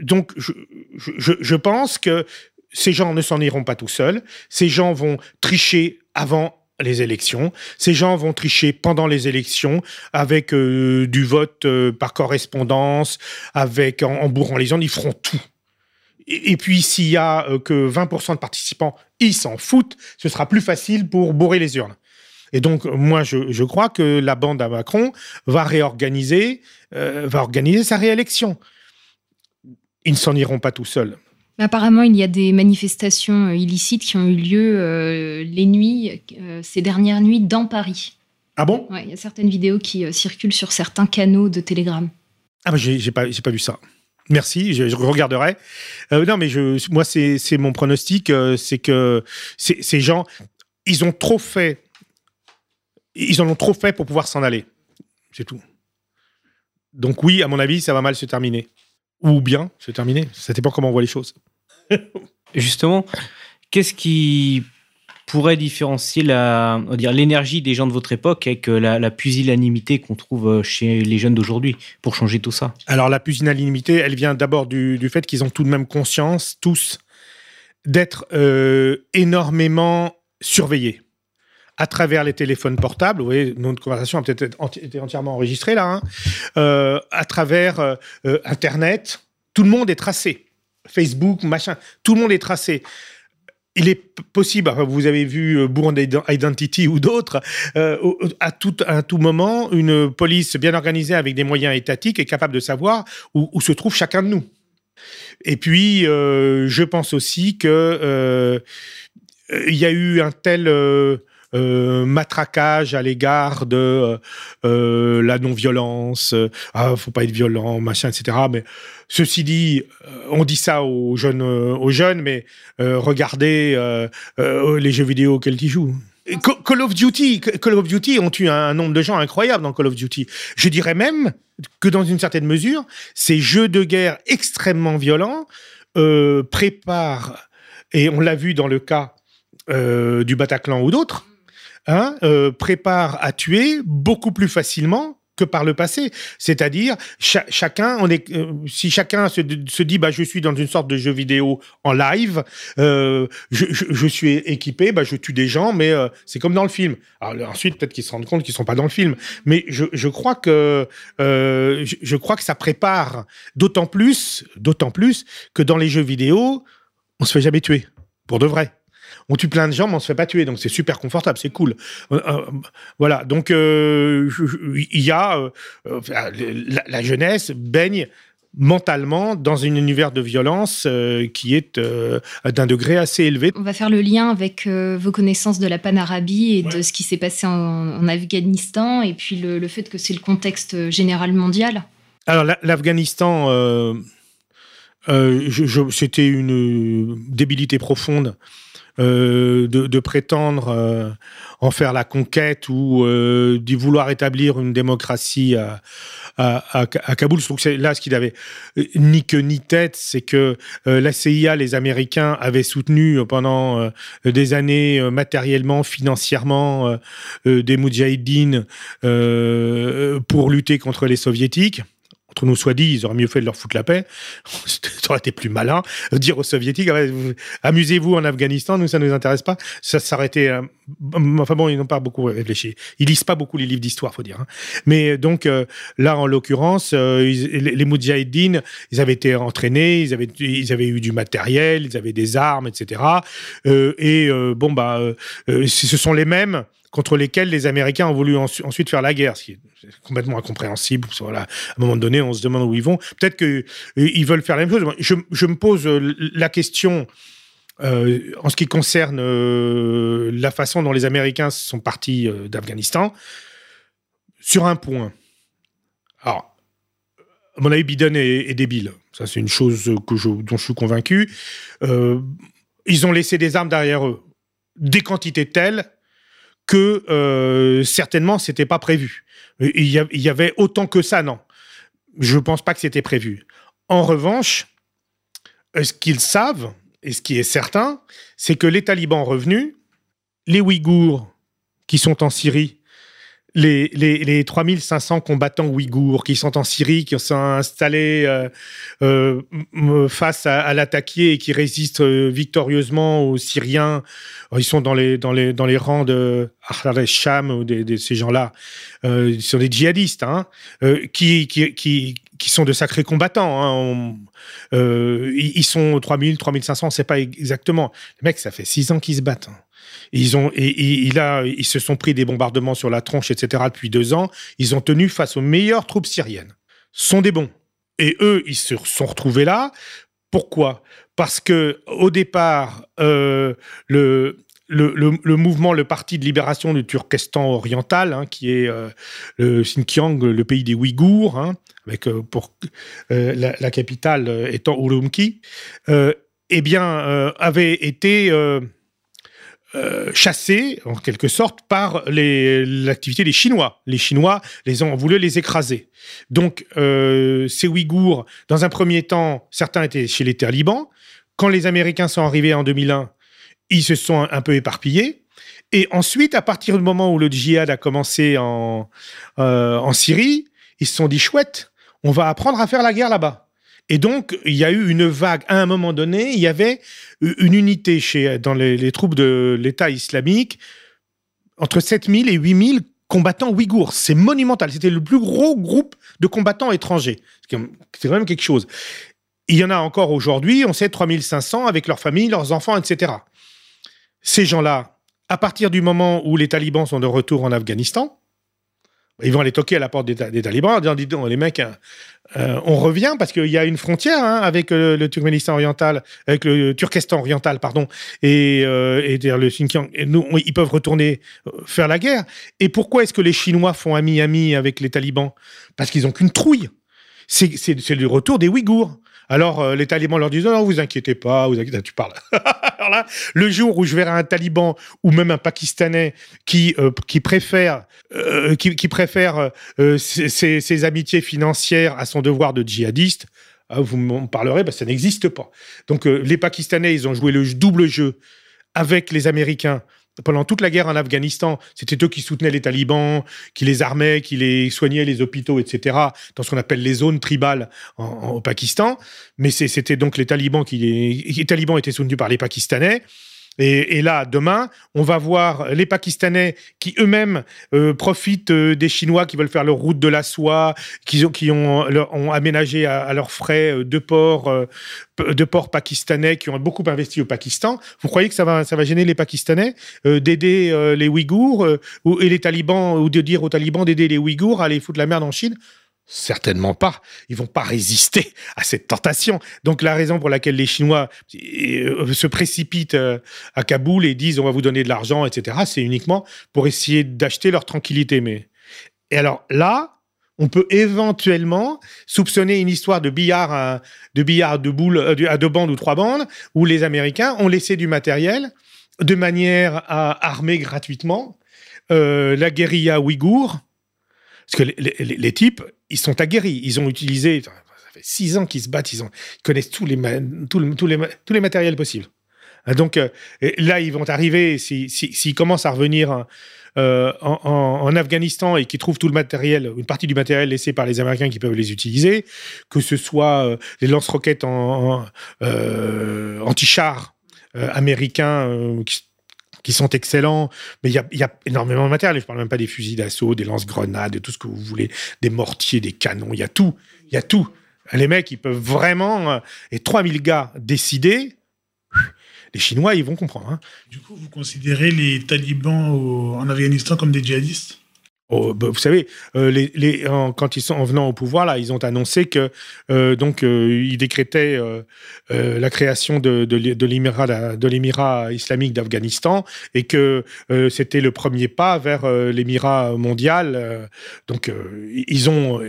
donc je, je pense que ces gens ne s'en iront pas tout seuls. Ces gens vont tricher avant les élections. Ces gens vont tricher pendant les élections avec euh, du vote euh, par correspondance, avec en, bourrant les urnes, ils feront tout. Et, puis s'il y a euh, que 20% de participants, ils s'en foutent, ce sera plus facile pour bourrer les urnes. Et donc, moi, je, je crois que la bande à Macron va réorganiser, va organiser sa réélection. Ils ne s'en iront pas tout seuls. Apparemment, il y a des manifestations euh, illicites qui ont eu lieu euh, les nuits, euh, ces dernières nuits, dans Paris. Ah bon? Ouais, Il y a certaines vidéos qui euh, circulent sur certains canaux de Telegram. Ah bah j'ai pas, pas vu ça. Merci, je, je regarderai. Non, mais je, moi, c'est mon pronostic, c'est que ces gens, ils ont trop fait, ils en ont trop fait pour pouvoir s'en aller. C'est tout. Donc oui, à mon avis, ça va mal se terminer ou bien se terminer. Ça dépend comment on voit les choses. <laughs> Justement, qu'est-ce qui pourrait différencier la, dire l'énergie des gens de votre époque avec la, la pusillanimité qu'on trouve euh, chez les jeunes d'aujourd'hui pour changer tout ça? Alors la pusillanimité, elle vient d'abord du, du, fait qu'ils ont tout de même conscience, tous, d'être euh, énormément surveillés à travers les téléphones portables. Vous voyez, notre conversation a peut-être été entièrement enregistrée là. Hein, euh, à travers euh, Internet, tout le monde est tracé. Facebook, machin, tout le monde est tracé. Il est possible, vous avez vu Bourne Identity ou d'autres, euh, à, tout, à tout moment, une police bien organisée avec des moyens étatiques est capable de savoir où, se trouve chacun de nous. Et puis, euh, je pense aussi que euh, il y a eu un tel euh, euh, matraquage à l'égard de euh, la non-violence, euh, ah, faut pas être violent, machin, etc. Mais ceci dit, on dit ça aux jeunes, aux jeunes, mais regardez les jeux vidéo auxquels ils jouent. Call of Duty, Call of Duty ont eu un nombre de gens incroyable dans Call of Duty. Je dirais même que dans une certaine mesure, ces jeux de guerre extrêmement violents euh, préparent, et on l'a vu dans le cas euh, du Bataclan ou d'autres, hein, euh, prépare à tuer beaucoup plus facilement que par le passé. C'est-à-dire, cha chacun, on est, euh, si chacun se, dit, bah, je suis dans une sorte de jeu vidéo en live, euh, je, je, je, suis équipé, bah, je tue des gens, mais euh, c'est comme dans le film. Alors, ensuite, peut-être qu'ils se rendent compte qu'ils sont pas dans le film. Mais je, je crois que, euh, je, crois que ça prépare d'autant plus, d'autant plus que dans les jeux vidéo, on se fait jamais tuer. Pour de vrai. On tue plein de gens, mais on se fait pas tuer, donc c'est super confortable, c'est cool. Euh, euh, voilà, donc euh, il y a la, la jeunesse baigne mentalement dans un univers de violence euh, qui est euh, d'un degré assez élevé. On va faire le lien avec euh, vos connaissances de la panarabie et de ce qui s'est passé en, en Afghanistan, et puis le, le fait que c'est le contexte général mondial. Alors la- l'Afghanistan, c'était une débilité profonde de, de prétendre euh, en faire la conquête ou euh, d'y vouloir établir une démocratie à, à, à- Kaboul. Je trouve que c'est là ce qu'il avait euh, ni queue ni tête, c'est que euh, la CIA, les Américains avaient soutenu euh, pendant euh, des années euh, matériellement, financièrement euh, euh, des Moudjahidines euh, pour lutter contre les Soviétiques entre nous soit dit, ils auraient mieux fait de leur foutre la paix. <laughs> Ça aurait été plus malin. Dire aux Soviétiques, Ah amusez-vous en Afghanistan, nous, ça ne nous intéresse pas. Ça s'arrêtait. Euh, enfin bon, ils n'ont pas beaucoup réfléchi. Ils lisent pas beaucoup les livres d'histoire, faut dire. hein. Mais donc, euh, là, en l'occurrence, euh, les, les ils avaient été entraînés, ils avaient, ils avaient eu du matériel, ils avaient des armes, etc. Euh, et euh, bon, bah, euh, euh, ce sont les mêmes contre lesquels les Américains ont voulu ensu- ensuite faire la guerre, ce qui est complètement incompréhensible. Voilà, à un moment donné, on se demande où ils vont. Peut-être qu'ils veulent faire la même chose. Je, me pose euh, la question euh, en ce qui concerne euh, la façon dont les Américains sont partis euh, d'Afghanistan sur un point. Alors, à mon avis, Biden est, débile. Ça, c'est une chose dont je suis convaincu. Euh, ils ont laissé des armes derrière eux, des quantités telles que euh, certainement c'était pas prévu. Il y, avait autant que ça, non. Je pense pas que c'était prévu. En revanche, euh, ce qu'ils savent, et ce qui est certain, c'est que les talibans revenus, les Ouïghours qui sont en Syrie, les, les, les 3500 combattants ouïghours qui sont en Syrie, qui sont installés euh, euh, face à, à l'attaqué et qui résistent euh, victorieusement aux Syriens. Ils sont dans les, dans les, dans les rangs de Ahrar el-Sham ou de, ces gens-là. Euh, ils sont des djihadistes hein, euh, qui, qui, qui, qui sont de sacrés combattants. hein. Euh, ils sont 3000, 3500, on ne sait pas exactement. Les mecs, ça fait six ans qu'ils se battent. hein. Ils, ont, ils se sont pris des bombardements sur la tronche, etc. depuis deux ans. Ils ont tenu face aux meilleures troupes syriennes. Ce sont des bons. Et eux, ils se sont retrouvés là. Pourquoi? Parce que au départ, euh, le, mouvement, le Parti de libération du Turkestan oriental, hein, qui est euh, le Xinjiang, le pays des Ouïghours, hein, avec euh, pour la, capitale étant Urumqi, eh bien, avait été euh, euh, chassé, en quelque sorte, par l'activité des Chinois. Les Chinois les ont voulu les écraser. Donc, euh, ces Ouïghours, dans un premier temps, certains étaient chez les talibans. Quand les Américains sont arrivés en 2001, ils se sont un, un peu éparpillés. Et ensuite, à partir du moment où le djihad a commencé en, euh, en Syrie, ils se sont dit chouette, on va apprendre à faire la guerre là-bas. Et donc, il y a eu une vague. À un moment donné, il y avait une unité chez, dans les, troupes de l'État islamique, entre 7000 et 8000 combattants ouïghours. C'est monumental. C'était le plus gros groupe de combattants étrangers. C'est quand même quelque chose. Il y en a encore aujourd'hui, on sait 3500 avec leurs familles, leurs enfants, etc. Ces gens-là, à partir du moment où les talibans sont de retour en Afghanistan, ils vont aller toquer à la porte des, ta- des talibans en disant, dis donc, les mecs, hein, euh, on revient parce qu'il y a une frontière hein, avec euh, le Turkménistan oriental, avec le Turkestan oriental, pardon, et, euh, le Xinjiang. Et ils peuvent retourner euh, faire la guerre. Et pourquoi est-ce que les Chinois font ami-ami avec les talibans? Parce qu'ils ont qu'une trouille. C'est le retour des Ouïghours. Alors, euh, les talibans leur disent Non, vous inquiétez pas, vous inquiétez, tu parles. <laughs> Alors là, le jour où je verrai un taliban ou même un pakistanais qui, euh, qui préfère, euh, qui, préfère ses, amitiés financières à son devoir de djihadiste, ah, vous m'en parlerez, bah, ça n'existe pas. Donc, les Pakistanais, ils ont joué le double jeu avec les Américains. Pendant toute la guerre en Afghanistan, c'était eux qui soutenaient les talibans, qui les armaient, qui les soignaient, les hôpitaux, etc., dans ce qu'on appelle les zones tribales en- au Pakistan. Mais c'était donc les talibans qui les talibans étaient soutenus par les Pakistanais. Et, là, demain, on va voir les Pakistanais qui eux-mêmes euh, profitent euh, des Chinois qui veulent faire leur route de la soie, qui ont, aménagé à, leurs frais euh, deux ports, deux ports pakistanais qui ont beaucoup investi au Pakistan. Vous croyez que ça va, ça va gêner les Pakistanais d'aider les Ouïghours ou, et les talibans, ou de dire aux talibans d'aider les Ouïghours à aller foutre la merde en Chine? Certainement pas. Ils vont pas résister à cette tentation. Donc la raison pour laquelle les Chinois euh, se précipitent euh, à Kaboul et disent on va vous donner de l'argent, etc., c'est uniquement pour essayer d'acheter leur tranquillité. Mais et alors là, on peut éventuellement soupçonner une histoire de billard, de billard de boules à deux bandes ou trois bandes, où les Américains ont laissé du matériel de manière à armer gratuitement euh, la guérilla ouïghour. Parce que les types, ils sont aguerris. Ils ont utilisé, ça fait six ans qu'ils se battent, ils, ont, connaissent tous les, tous, les, tous les matériels possibles. Donc euh, là, ils vont arriver, s'ils si, si, commencent à revenir euh, en, Afghanistan et qu'ils trouvent tout le matériel, une partie du matériel laissé par les Américains qui peuvent les utiliser, que ce soit euh, les lance-roquettes euh, anti-chars américains qui qui sont excellents, mais il y a, énormément de matériel. Je parle même pas des fusils d'assaut, des lance-grenades, de tout ce que vous voulez, des mortiers, des canons, il y a tout, il y a tout. Les mecs, ils peuvent vraiment, et 3000 gars décidés, les Chinois, ils vont comprendre. Hein. Du coup, vous considérez les talibans en Afghanistan comme des djihadistes? Oh, bah, vous savez, euh, en, quand ils sont en venant au pouvoir, là, ils ont annoncé que euh, donc euh, ils décrétaient la création de, de l'émirat islamique d'Afghanistan et que c'était le premier pas vers l'émirat mondial. donc ils ont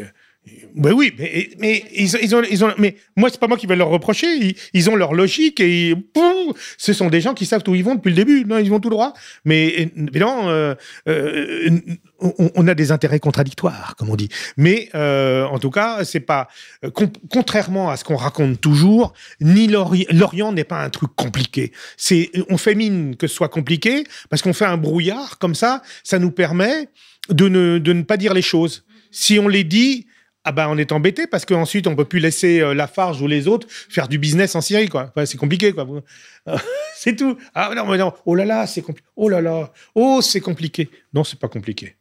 ben oui, mais, mais ils, ils, ont, ils ont, mais moi c'est pas moi qui vais leur reprocher. Ils, ont leur logique et pouf, ce sont des gens qui savent où ils vont depuis le début. Non, ils vont tout droit. Mais, mais non, euh, euh, on, a des intérêts contradictoires, comme on dit. Mais euh, en tout cas, c'est pas con, contrairement à ce qu'on raconte toujours. Ni l'Orient n'est pas un truc compliqué. C'est on fait mine que ce soit compliqué parce qu'on fait un brouillard comme ça. Ça nous permet de ne, de ne pas dire les choses. Si on les dit, ah ben on est embêté parce qu'ensuite on peut plus laisser euh, Lafarge ou les autres faire du business en Syrie quoi. Enfin, c'est compliqué quoi. <laughs> c'est tout. Ah non, mais non. Oh là là, c'est compliqué. Oh là là. Oh c'est compliqué. Non, c'est pas compliqué.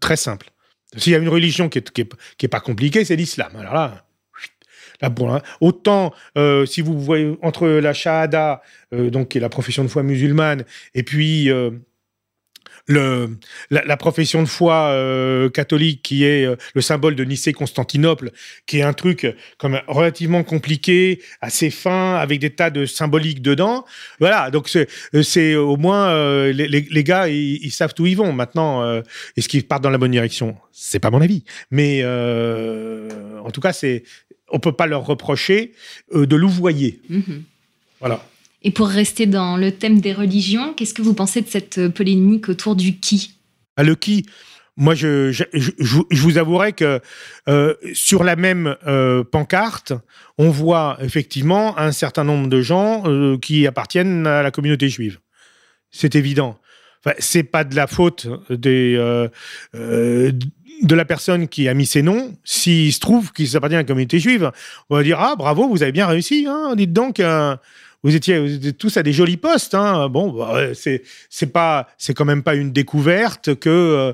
Très simple. S'il y a une religion qui est, qui est, qui est pas compliquée, c'est l'islam. Alors là. Bon, hein. Autant euh, si vous voyez entre la shahada, euh, donc qui est la profession de foi musulmane, et puis euh, le, la, la, profession de foi euh, catholique qui est euh, le symbole de Nicée-Constantinople, qui est un truc comme relativement compliqué, assez fin, avec des tas de symboliques dedans. Voilà, donc c'est au moins euh, les, gars, ils, ils, savent où ils vont. Maintenant, euh, est-ce qu'ils partent dans la bonne direction C'est pas mon avis, mais euh, en tout cas, c'est on peut pas leur reprocher de louvoyer. Mm -hmm. Voilà. Et pour rester dans le thème des religions, qu'est-ce que vous pensez de cette polémique autour du qui? Ah, Le qui? Moi, je, je, je, vous avouerai que euh, sur la même euh, pancarte, on voit effectivement un certain nombre de gens euh, qui appartiennent à la communauté juive. C'est évident. Enfin, c'est pas de la faute des, euh, euh, de la personne qui a mis ces noms. S'il se trouve qu'ils appartiennent à la communauté juive, on va dire ah bravo, vous avez bien réussi. Hein, dites donc. Vous étiez, tous à des jolis postes. Hein. Bon, bah, c'est pas c'est quand même pas une découverte que euh,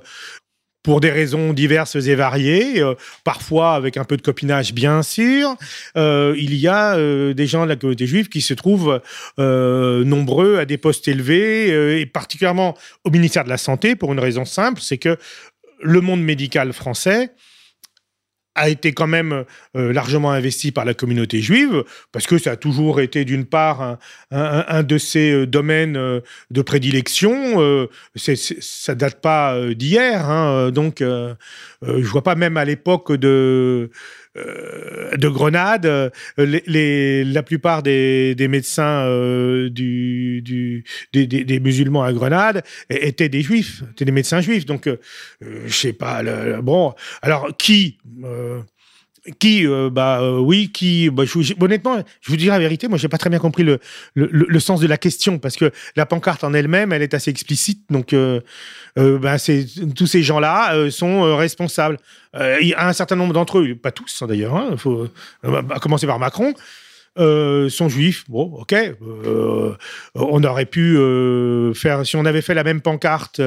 pour des raisons diverses et variées, euh, parfois avec un peu de copinage bien sûr, euh, il y a des gens de la communauté juive qui se trouvent nombreux à des postes élevés, et particulièrement au ministère de la Santé, pour une raison simple, c'est que le monde médical français a été quand même euh, largement investi par la communauté juive, parce que ça a toujours été d'une part un, de ses euh, domaines euh, de prédilection. Euh, c'est, ça date pas d'hier, hein, donc je vois pas même à l'époque de de Grenade, les, la plupart des, médecins des, des, musulmans à Grenade étaient des juifs, étaient des médecins juifs. Donc, je sais pas. Le, bon, alors qui qui euh, bah euh, oui qui bah, je, honnêtement je vous dirai la vérité moi j'ai pas très bien compris le, le, sens de la question parce que la pancarte en elle-même elle est assez explicite donc euh, bah, c'est tous ces gens là sont responsables. Un certain nombre d'entre eux pas tous hein, d'ailleurs il hein, faut à commencer par Macron euh, sont juifs. Bon, ok. Euh, on aurait pu euh, faire, si on avait fait la même pancarte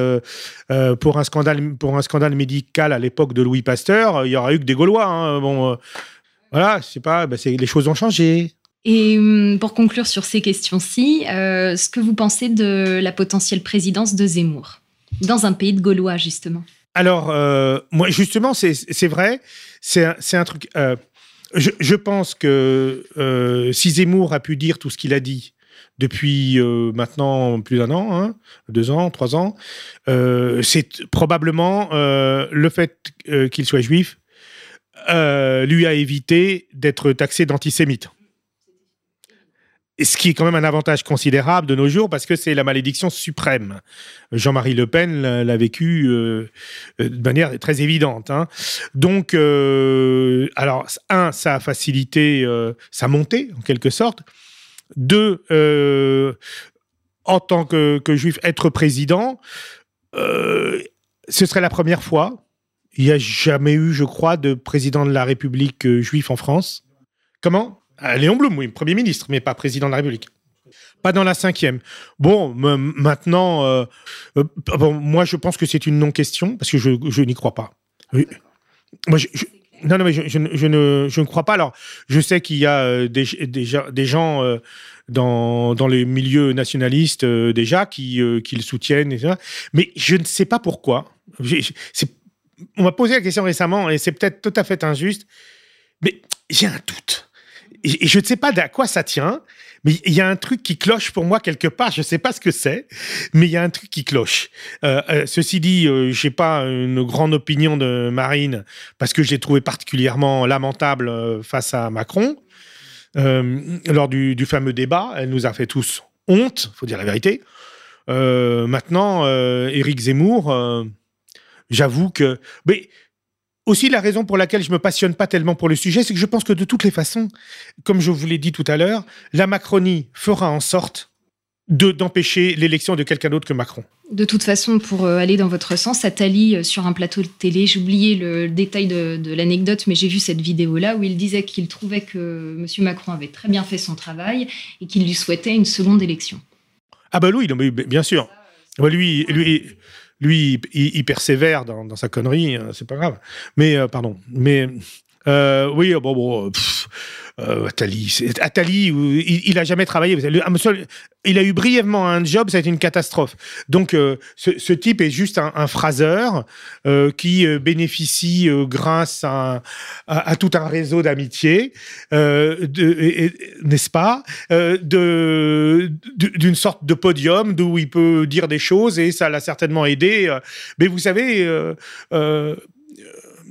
pour un scandale, pour un scandale médical à l'époque de Louis Pasteur, il y aurait eu que des Gaulois. Hein. Bon, voilà, je sais pas. Bah, les choses ont changé. Et hum, pour conclure sur ces questions-ci, ce que vous pensez de la potentielle présidence de Zemmour dans un pays de Gaulois, justement? Alors, moi, justement, c'est vrai. C'est un, un, truc je, pense que euh, si Zemmour a pu dire tout ce qu'il a dit depuis euh, maintenant plus d'un an, hein, deux ans, trois ans, euh, c'est probablement le fait qu'il soit juif lui a évité d'être taxé d'antisémite ce qui est quand même un avantage considérable de nos jours parce que c'est la malédiction suprême. Jean-Marie Le Pen l'a vécu euh, euh, de manière très évidente. Hein. Donc, euh, alors, un, ça a facilité sa montée, en quelque sorte. Deux, en tant que, que, juif, être président, ce serait la première fois. Il n'y a jamais eu, je crois, de président de la République juif en France. Comment? Ah, Léon Blum, oui, Premier ministre, mais pas président de la République. Pas dans la cinquième. Bon, maintenant, euh, euh, moi, je pense que c'est une non-question, parce que je, n'y crois pas. Non, non, mais je, ne, crois pas. Alors, je sais qu'il y a euh, des, des, gens dans, dans les milieux nationalistes déjà qui, qui le soutiennent, etc. mais je ne sais pas pourquoi. on m'a posé la question récemment, et c'est peut-être tout à fait injuste, mais j'ai un doute et je ne sais pas à quoi ça tient, mais il y a un truc qui cloche pour moi quelque part. Je ne sais pas ce que c'est, mais il y a un truc qui cloche. Euh, euh, ceci dit, euh, je n'ai pas une grande opinion de Marine parce que je l'ai trouvé particulièrement lamentable face à Macron lors du, fameux débat. Elle nous a fait tous honte, faut dire la vérité. maintenant, Éric Zemmour, j'avoue que, aussi, la raison pour laquelle je me passionne pas tellement pour le sujet, c'est que je pense que de toutes les façons, comme je vous l'ai dit tout à l'heure, la Macronie fera en sorte de d'empêcher l'élection de quelqu'un d'autre que Macron. De toute façon, pour euh, aller dans votre sens, Attali, euh, sur un plateau de télé, j'ai oublié le détail de, l'anecdote, mais j'ai vu cette vidéo-là où il disait qu'il trouvait que M. Macron avait très bien fait son travail et qu'il lui souhaitait une seconde élection. Ah bah oui, bien sûr. lui, lui, lui, il, persévère dans, sa connerie, hein, c'est pas grave. Mais, euh, pardon. Mais, euh, oui, bon, bon. Euh, Attali, il, il, a jamais travaillé. Il a eu brièvement un job, ça a été une catastrophe. Donc, euh, ce, type est juste un, phraseur euh, qui bénéficie grâce à, tout un réseau d'amitié, n'est-ce pas, d'une sorte de podium d'où il peut dire des choses et ça l'a certainement aidé. Mais vous savez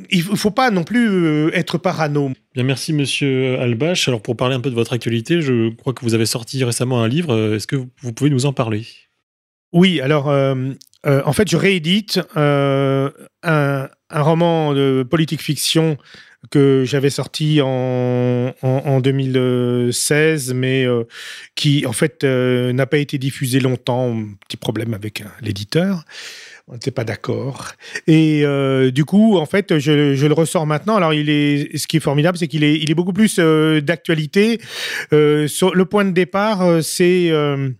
il ne faut pas non plus euh, être parano. Bien, merci Monsieur Albache. Alors pour parler un peu de votre actualité, je crois que vous avez sorti récemment un livre. Euh, est-ce que vous pouvez nous en parler? Oui, alors euh, en fait, je réédite un, roman de politique fiction que j'avais sorti en, en, 2016, mais qui en fait n'a pas été diffusé longtemps. Petit problème avec l'éditeur on n'était pas d'accord. Et euh, du coup, en fait, je, le ressors maintenant. Alors, il est, ce qui est formidable, c'est qu'il est, beaucoup plus euh, d'actualité. Euh, le point de départ, c'est le,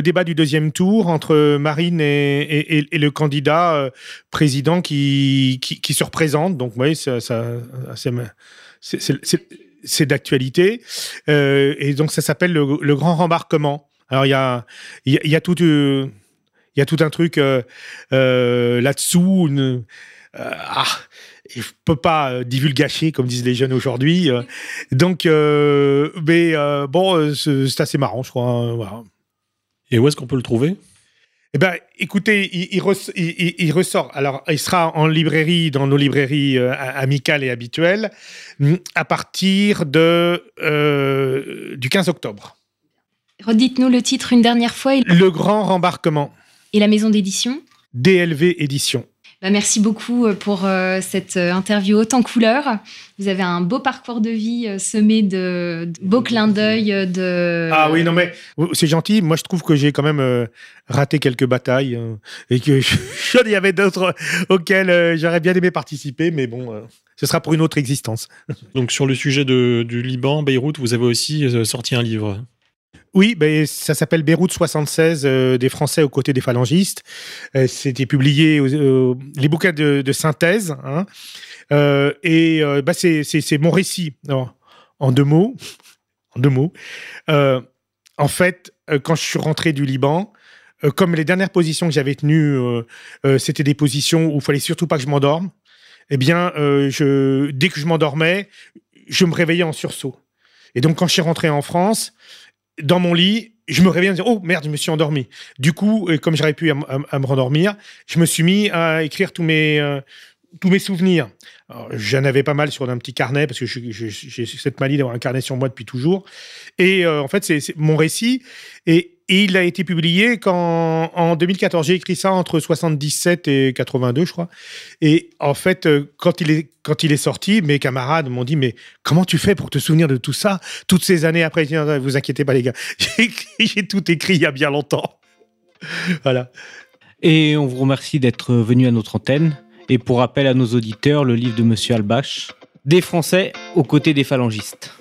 débat du deuxième tour entre Marine et, le candidat président qui, qui, se représente. Donc, oui, ça, c'est d'actualité. et donc, ça s'appelle le, grand rembarquement. Alors, il y a, il y a, tout il y a tout un truc euh, euh, là-dessous. Euh, ah, je peux pas divulgacher comme disent les jeunes aujourd'hui. donc, mais bon, c'est assez marrant, je crois. Hein, Et où est-ce qu'on peut le trouver? Eh ben, écoutez, il, ressort. Alors, il sera en librairie, dans nos librairies amicales et habituelles, à partir de, du 15 octobre. Redites-nous le titre une dernière fois. Le grand rembarquement. Et la maison d'édition DLV Édition. Bah, merci beaucoup pour cette interview haute en couleur. Vous avez un beau parcours de vie semé de, beaux clins d'œil. De... Ah oui, non mais c'est gentil. Moi, je trouve que j'ai quand même raté quelques batailles et que <laughs> il y avait d'autres auxquelles j'aurais bien aimé participer, mais bon ce sera pour une autre existence. Donc sur le sujet de, du Liban, Beyrouth, vous avez aussi euh, sorti un livre. Oui, ben, ça s'appelle Beyrouth 76, euh, des Français aux côtés des phalangistes. Euh, c'était publié les bouquins de, synthèse. Hein. et bah, c'est mon récit. en deux mots. <laughs> En deux mots. en fait, quand je suis rentré du Liban, comme les dernières positions que j'avais tenues, c'était des positions où il fallait surtout pas que je m'endorme eh bien, euh, dès que je m'endormais, je me réveillais en sursaut. Et donc, quand je suis rentré en France, dans mon lit, je me réveillais en disant Oh merde, je me suis endormi. Du coup, euh, comme j'aurais pu à, me rendormir, je me suis mis à écrire tous mes, euh, tous mes souvenirs. J'en avais pas mal sur un petit carnet parce que j'ai cette manie d'avoir un carnet sur moi depuis toujours. Et en fait, c'est mon récit. Et, et il a été publié quand, en 2014. J'ai écrit ça entre 77 et 82, je crois. Et en fait, euh, quand il est, quand il est sorti, mes camarades m'ont dit Mais comment tu fais pour te souvenir de tout ça? Toutes ces années après Je dis, Vous inquiétez pas, les gars. <laughs> J'ai tout écrit il y a bien longtemps. <laughs> voilà. Et on vous remercie d'être venu à notre antenne. Et pour rappel à nos auditeurs, le livre de Monsieur Albache, Des Français aux côtés des phalangistes.